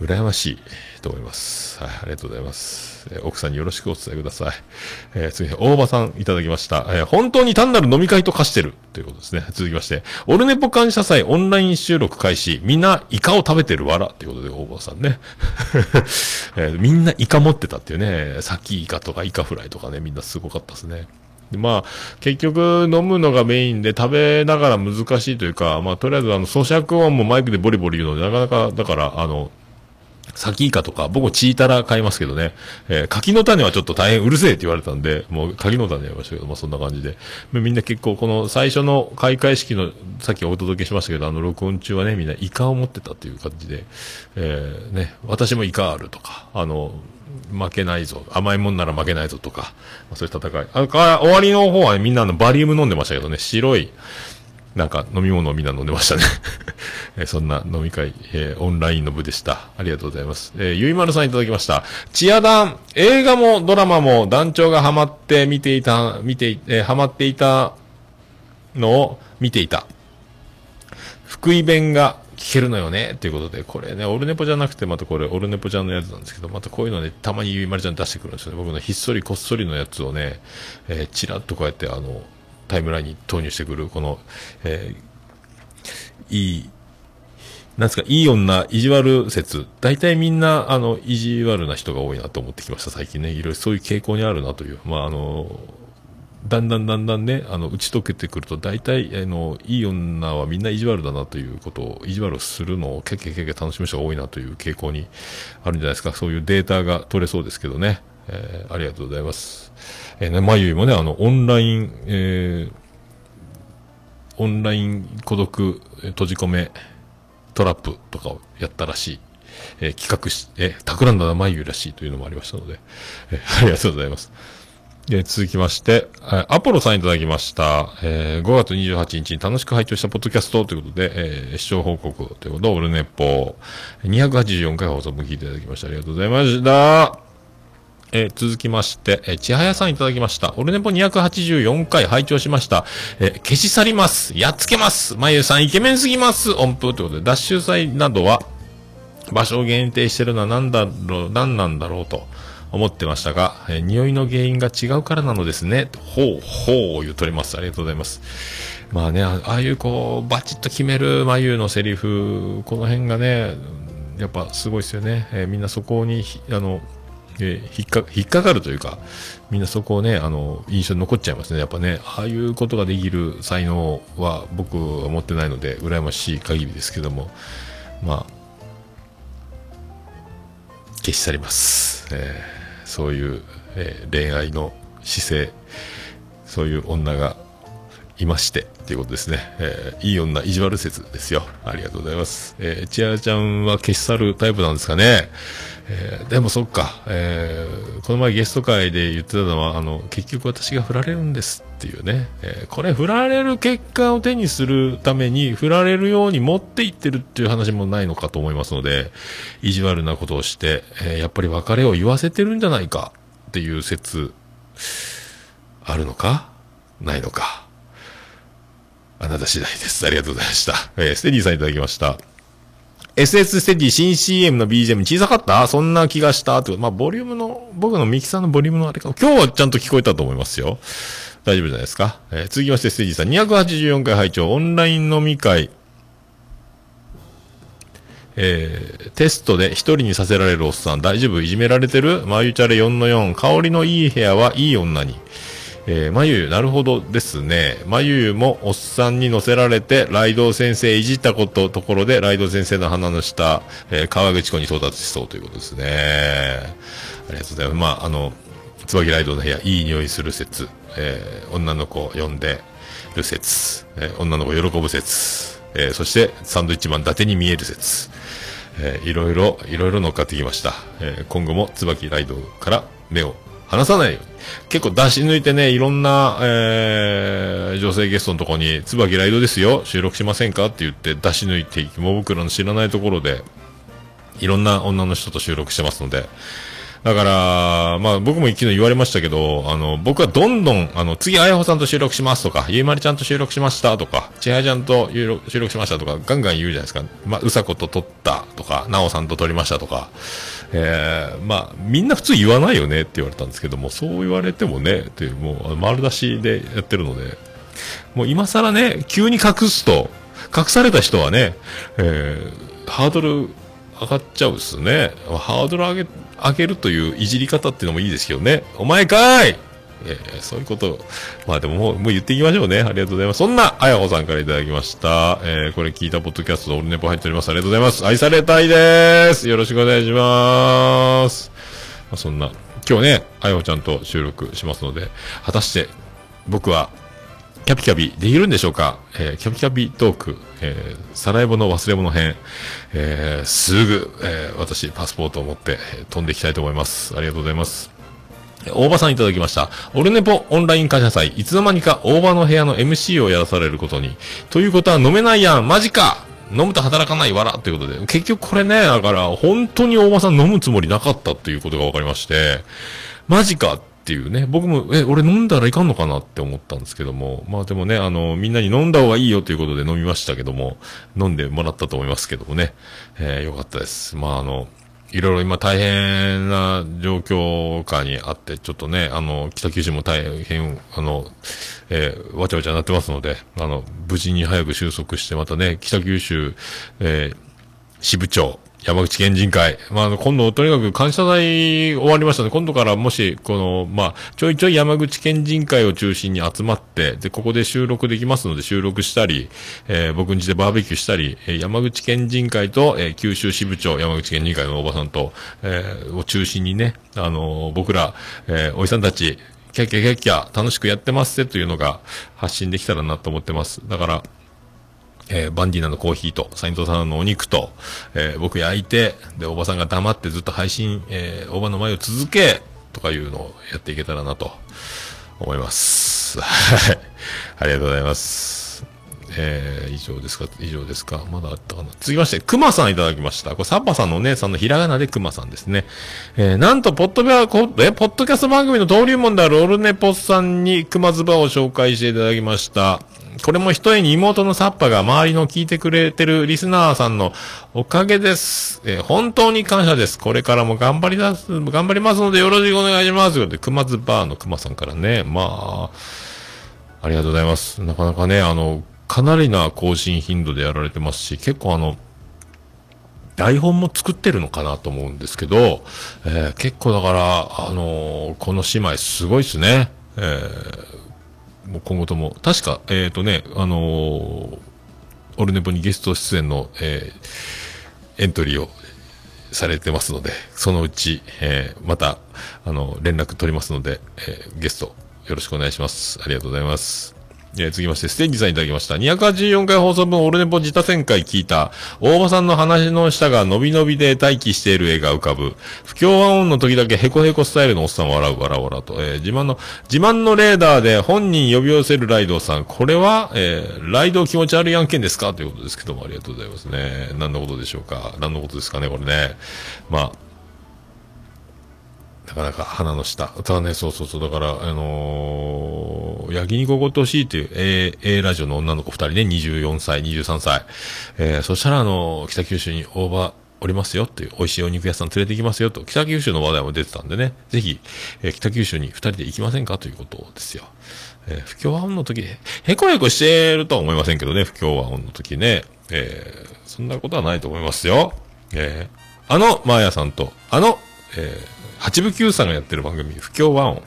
羨ましいと思います。はい、ありがとうございます。え奥さんによろしくお伝えください。えー次、大場さんいただきました。えー本当に単なる飲み会と化してるということですね。続きまして、オルネポ感謝祭オンライン収録開始。みんなイカを食べてるわらということで、大場さんね。えみんなイカ持ってたっていうね。サキイカとかイカフライとかね、みんなすごかったですね。でまあ、結局飲むのがメインで食べながら難しいというか、まあ、とりあえずあの、咀嚼音もマイクでボリボリ言うので、なかなか、だから、あの、サキイカとか、僕もチータラ買いますけどね、えー柿の種はちょっと大変うるせえって言われたんで、もう柿の種やりましたけど、まあそんな感じで。みんな結構この最初の開会式の、さっきお届けしましたけど、あの録音中はね、みんなイカを持ってたっていう感じで、えーね、私もイカあるとか、あの、負けないぞ、甘いもんなら負けないぞとか、まそういう戦い。あか終わりの方は、みんなあのバリウム飲んでましたけどね、白い、なんか飲み物をみんな飲んでましたね。えそんな飲み会、えーオンラインの部でした。ありがとうございます。えーゆいまるさんいただきました。チアダン、映画もドラマも団長がハマって見ていた、見て、えーハマっていたのを見ていた。福井弁が聞けるのよね、ということで、これね、オルネポじゃなくて、またこれ、オルネポちゃんのやつなんですけど、またこういうのね、たまにゆいまるちゃん出してくるんですよね。僕のひっそりこっそりのやつをね、えー、ちらっとこうやって、あの、タイムラインに投入してくる、この、えーいい、なんですか、いい女、意地悪説。大体みんな、あの、意地悪な人が多いなと思ってきました、最近ね。いろいろそういう傾向にあるなという。まあ、あの、だんだんだんだんね、あの、打ち解けてくると、大体、あの、いい女はみんな意地悪だなということを、意地悪をするのを、けけけけ楽しむ人が多いなという傾向にあるんじゃないですか。そういうデータが取れそうですけどね。えーありがとうございます。えーね、まゆいもね、あの、オンライン、えーオンライン孤独閉じ込めトラップとかをやったらしい。えー企画し、えー企んだまゆいらしいというのもありましたので、えー ありがとうございます。で続きまして、アポロさんいただきました。えー5月28日に楽しく拝聴したポッドキャストということで、えー視聴報告ということで、オルネポ284回放送も聞いていただきましてありがとうございました。えー続きまして、えー、ちはやさんいただきました。オルネポ284回拝聴しました。えー消し去ります。やっつけます。まゆさんイケメンすぎます。音符ということで、脱臭祭などは、場所を限定してるのは何だろう、何なんだろうと思ってましたが、えー匂いの原因が違うからなのですね。ほう、ほう、言うとります。ありがとうございます。まあね、ああいうこう、バチッと決める眉のセリフ、この辺がね、やっぱすごいですよね。えーみんなそこに、あの、えー引っか、引っかかるというか、みんなそこをね、あの、印象に残っちゃいますね。やっぱね、ああいうことができる才能は僕は持ってないので、羨ましい限りですけども、まあ、消し去ります。えーそういう、えー恋愛の姿勢、そういう女がいまして、っていうことですね。えーいい女、意地悪説ですよ。ありがとうございます。えー、千春ちゃんは消し去るタイプなんですかね。えーでもそっか、えーこの前ゲスト会で言ってたのは、あの、結局私が振られるんですっていうね。えーこれ振られる結果を手にするために、振られるように持っていってるっていう話もないのかと思いますので、意地悪なことをして、えやっぱり別れを言わせてるんじゃないかっていう説、あるのか？ないのか？あなた次第です。ありがとうございました。えーステディさんいただきました。SS ステディ新 CM の BGM 小さかった？そんな気がしたってこと。まあ、ボリュームの、僕のミキサーのボリュームのあれか。今日はちゃんと聞こえたと思いますよ。大丈夫じゃないですか？えー続きましてステディさん284回拝聴オンライン飲み会。えーテストで一人にさせられるおっさん、大丈夫？いじめられてる？マユチャレ4の4、香りのいい部屋はいい女に。えー、まゆゆ、なるほどですね。まゆゆもおっさんに乗せられて、ライド先生いじったこと、ところで、ライド先生の鼻の下、えー川口湖に到達しそうということですね。ありがとうございます。まあ、あの、椿ライドの部屋、いい匂いする説、えー女の子を呼んでる説、えー女の子喜ぶ説、えーそして、サンドイッチマン伊達に見える説、えーいろいろ、いろいろ乗っかってきました。えー今後も椿ライドから目を離さないように。結構出し抜いてね、いろんな、えー女性ゲストのとこに、椿ライドですよ、収録しませんか？って言って出し抜いていき、も僕らの知らないところで、いろんな女の人と収録してますので、だから、まあ僕も昨日言われましたけど、あの、僕はどんどん、あの、次、あやほさんと収録しますとか、ゆいまりちゃんと収録しましたとか、ちはやちゃんと収録しましたとか、ガンガン言うじゃないですか。まあ、うさこと撮ったとか、なおさんと撮りましたとか、えー、まあ、みんな普通言わないよねって言われたんですけども、そう言われてもね、っていう、もう、丸出しでやってるので、もう今更ね、急に隠すと、隠された人はね、えー、ハードル上がっちゃうっすね。ハードル上げ、上げるといういじり方っていうのもいいですけどね。お前かいえーそういうこと、まあでももう、もう言っていきましょうね。ありがとうございます。そんな、あやほさんからいただきました。えーこれ聞いたポッドキャスト、オルネポ入っております。ありがとうございます。愛されたいです。よろしくお願いします。まあ、そんな、今日ね、あやほちゃんと収録しますので、果たして、僕は、キャピキャピできるんでしょうか、えーキャピキャピトーク、えー、サラエボの忘れ物編、えーすぐ、えー私、パスポートを持って、飛んでいきたいと思います。ありがとうございます。大場さんいただきました。オルネポオンライン感謝祭、いつの間にか大場の部屋の MC をやらされることに。ということは飲めないやん、マジか。飲むと働かないわら。ということで。結局これね、だから、本当に大場さん飲むつもりなかったっていうことが分かりまして、マジかっていうね、僕も、え、俺飲んだらいかんのかなって思ったんですけども、まあでもね、あの、みんなに飲んだ方がいいよということで飲みましたけども、飲んでもらったと思いますけどもね、えーよかったです。まああの、いろいろ今大変な状況下にあって、ちょっとね、あの、北九州も大変、あの、えーわちゃわちゃになってますので、あの、無事に早く収束して、またね、北九州、えー支部長、山口県人会。まあの、今度、とにかく感謝祭終わりましたね。今度からもし、この、まあ、ちょいちょい山口県人会を中心に集まって、で、ここで収録できますので、収録したり、えー僕ん家でバーベキューしたり、えー山口県人会と、えー九州支部長、山口県人会のおばさんと、えーを中心にね、あのー僕ら、えーおじさんたち、キャッキャキャッキャ楽しくやってますってというのが発信できたらなと思ってます。だから、えーバンディナのコーヒーと、サイントさんのお肉と、えー僕焼いて、で、おばさんが黙ってずっと配信、えーおばの前を続け、とかいうのをやっていけたらなと思います。はい。ありがとうございます。えー、以上ですか？以上ですか？まだあったかな？続きまして、熊さんいただきました。これ、サッパさんのお姉さんのひらがなで熊さんですね。えー、なんと、ポッドビャこえ、ポッドキャスト番組の登竜門であるオルネポスさんに熊ズバを紹介していただきました。これも一重に妹のサッパが周りの聞いてくれてるリスナーさんのおかげです。えー本当に感謝です。これからも頑張りだす、頑張りますのでよろしくお願いします。で、熊ズバーの熊さんからね、まあ、ありがとうございます。なかなかね、あの、かなりな更新頻度でやられてますし、結構あの、台本も作ってるのかなと思うんですけど、えー結構だから、あのーこの姉妹すごいですね。えーもう今後とも、確か、えっ、とね、あのーオルネポにゲスト出演の、えーエントリーをされてますので、そのうち、えーまた、あの、連絡取りますので、えーゲスト、よろしくお願いします。ありがとうございます。えー続きまして、ステージさんいただきました。284回放送分、オルネポ自他旋回聞いた、大場さんの話の下が伸び伸びで待機している絵が浮かぶ、不協和音の時だけヘコヘコスタイルのおっさん笑う、笑う、笑うと、えー自慢の、自慢のレーダーで本人呼び寄せるライドさん、これは、えーライド気持ち悪い案件ですか？ということですけども、ありがとうございますね。何のことでしょうか？何のことですかね、これね。まあ、なかなか鼻の下。ただね、そうそうそう。だから、あのー焼肉おごってほしいっていう、A、A ラジオの女の子二人ね、24歳、23歳。えー、そしたら、あのー北九州に大場おりますよっていう、美味しいお肉屋さん連れて行きますよと、北九州の話題も出てたんでね、ぜひ、えー北九州に二人で行きませんかということですよ。えー不協和音の時、へこへこしてるとは思いませんけどね、不協和音の時ね。えーそんなことはないと思いますよ。えーあの、マーヤさんと、あの、えー八部九さんがやってる番組、不協和音。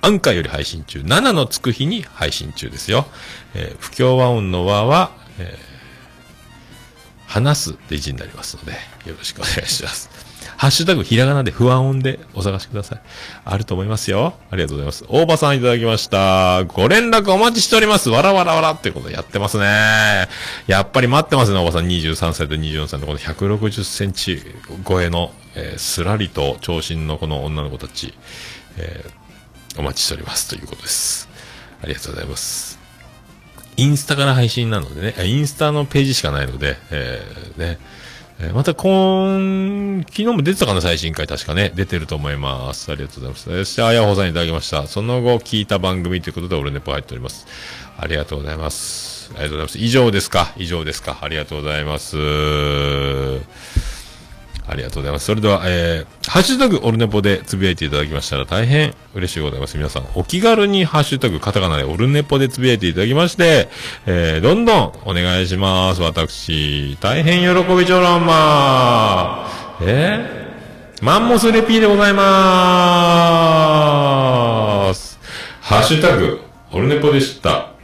アンカーより配信中。7のつく日に配信中ですよ。えー不協和音の和は、えー話すって字になりますので、よろしくお願いします。ハッシュタグひらがなで不安音でお探しください。あると思いますよ。ありがとうございます。大場さんいただきました。ご連絡お待ちしております。わらわらわらってことやってますね。やっぱり待ってますね、大場さん。23歳と24歳のこの160センチ超えの、えーすらりと長身のこの女の子たち、えーお待ちしておりますということです。ありがとうございます。インスタから配信なのでね、あインスタのページしかないので、えーね、えーまた今、昨日も出てたかな、最新回確かね、出てると思います。ありがとうございます。そして、あやほさんいただきました。その後、聞いた番組ということで、俺ネポ入っております。ありがとうございます。ありがとうございます。以上ですか？以上ですか？ありがとうございます。ありがとうございます。それでは、えー、ハッシュタグオルネポでつぶやいていただきましたら大変嬉しいございます。皆さん、お気軽にハッシュタグカタカナでオルネポでつぶやいていただきまして、えー、どんどんお願いします。私、大変喜びちょろんまーえー、マンモスレピーでございまーす。ハッシュタグオルネポでした。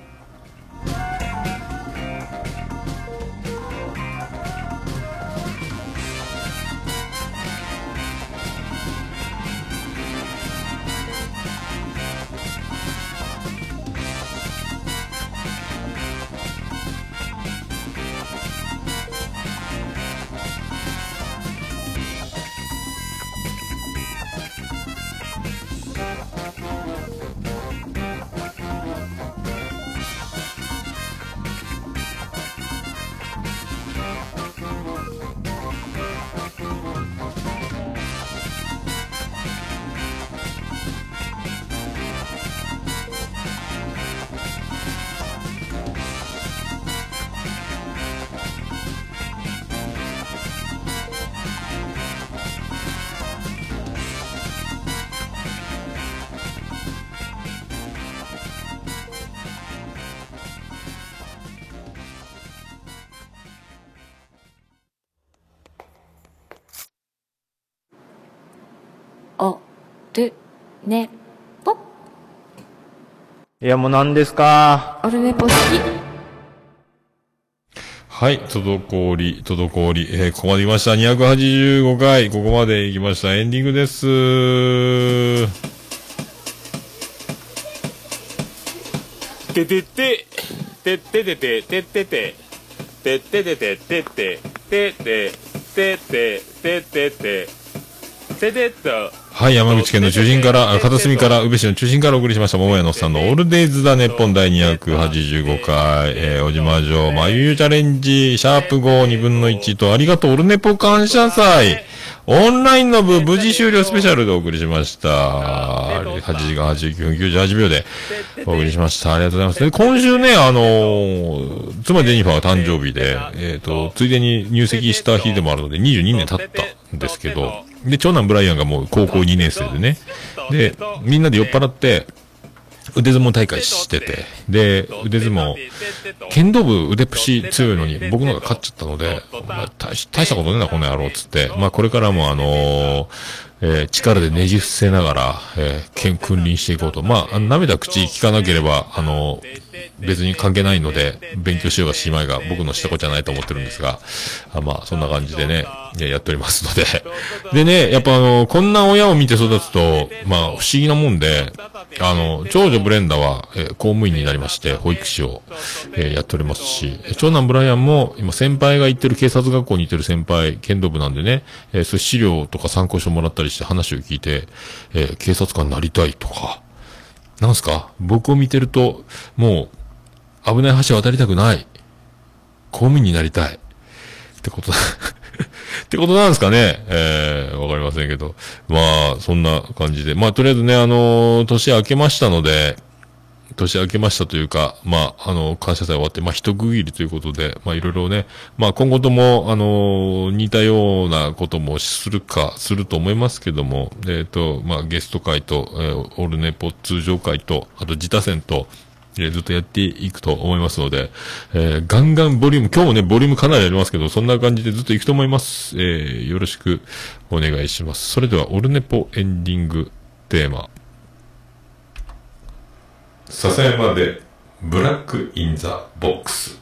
ね、ぽ。いや、もう何ですか？オルネポ好き。はい、滞り、滞り、えー、ここまで来ました。285回、ここまで行きました。エンディングです。ててて、てっててて、てってて、てっててて、てって、てって、てって、てってて、ててっと。はい、山口県の中心から、あ片隅から、宇部市の中心からお送りしました、桃屋のおっさんのオールデイズ・ザ・ネッポン第285回、えー、おじま城、まゆゆチャレンジ、シャープ5、2分の1と、ありがとう、オルネポ感謝祭、オンラインの部、無事終了スペシャルでお送りしました。8時間89分98秒でお送りしました。ありがとうございます。で今週ね、あのー、妻ジェニファーが誕生日で、えっ、と、ついでに入籍した日でもあるので、22年経ったんですけど、で、長男ブライアンがもう高校2年生でね、で、みんなで酔っ払って、腕相撲大会してて、で、腕相撲、剣道部腕っぷし強いのに僕のが勝っちゃったので、まあ大し大したことねえな、この野郎、つって。まあこれからもあのーえー力でねじ伏せながら、えー剣君臨していこうと。まあ、涙口聞かなければ、あの別に関係ないので、勉強しようがしまいが僕のしたことじゃないと思ってるんですが、あまあ、そんな感じでね、やっておりますので。でね、やっぱあの、こんな親を見て育つと、まあ、不思議なもんで、あの、長女ブレンダは、えー公務員になりまして、保育士を、えーやっておりますし、長男ブライアンも、今先輩が行ってる警察学校に行ってる先輩、剣道部なんでね、えーそういう資料とか参考書もらったりして話を聞いて、えー警察官になりたいとか、なんすか？僕を見てると、もう、危ない橋渡りたくない。公務員になりたい。ってこと。ってことなんですかね？えー、わかりませんけど。まあ、そんな感じで。まあ、とりあえずね、あのー年明けましたので、年明けましたというか、まあ、あの、感謝祭終わって、まあ、一区切りということで、まあ、いろいろね、まあ、今後とも、あの似たようなこともするか、すると思いますけども、えっ、と、まあ、ゲスト会と、えーオルネポ通常会と、あと、自他戦と、えーずっとやっていくと思いますので、えーガンガンボリューム、今日もね、ボリュームかなりありますけど、そんな感じでずっといくと思います。えーよろしくお願いします。それでは、オルネポエンディングテーマ。笹山で、 Black in the Box。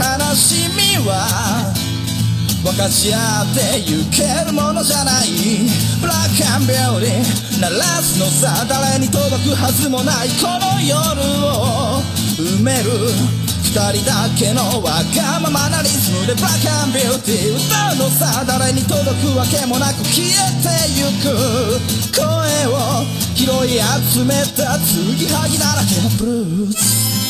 悲しみは分かち合ってゆけるものじゃない。ブラックアンビューティー鳴らすのさ誰に届くはずもないこの夜を埋める。二人だけのわがままなリズムでブラックアンビューティー歌うのさ誰に届くわけもなく消えてゆく。声を拾い集めた継ぎはぎだらけのブルース。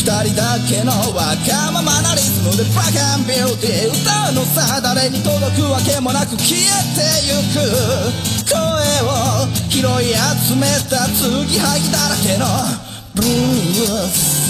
人だけのわがままなリズムでブラックアンビューティー歌うのさ誰に届くわけもなく消えてゆく声を拾い集めた継ぎはぎだらけのブルース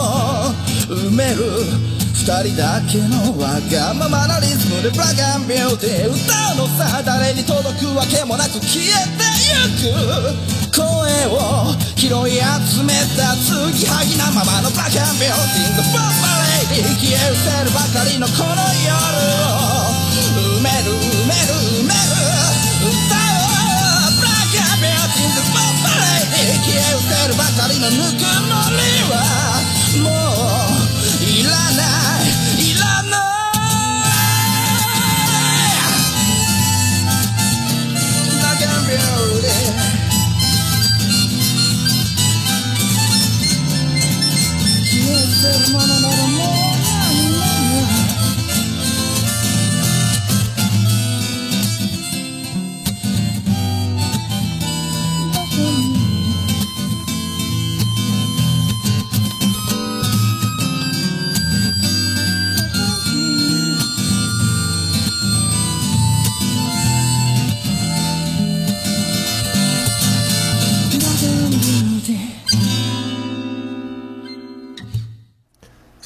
埋める。二人だけのわがままなリズムでブラックアンビューティー。歌うのさ誰に届くわけもなく消えてゆく声を拾い集めた継ぎはぎなままのブラックアンビュー。ティー。The Bomb Lady 消え失せるばかりのこの夜を埋める埋める埋める歌うブラックアンビュー。ティー。The Bomb Lady 消え失せるばかりのぬくもりは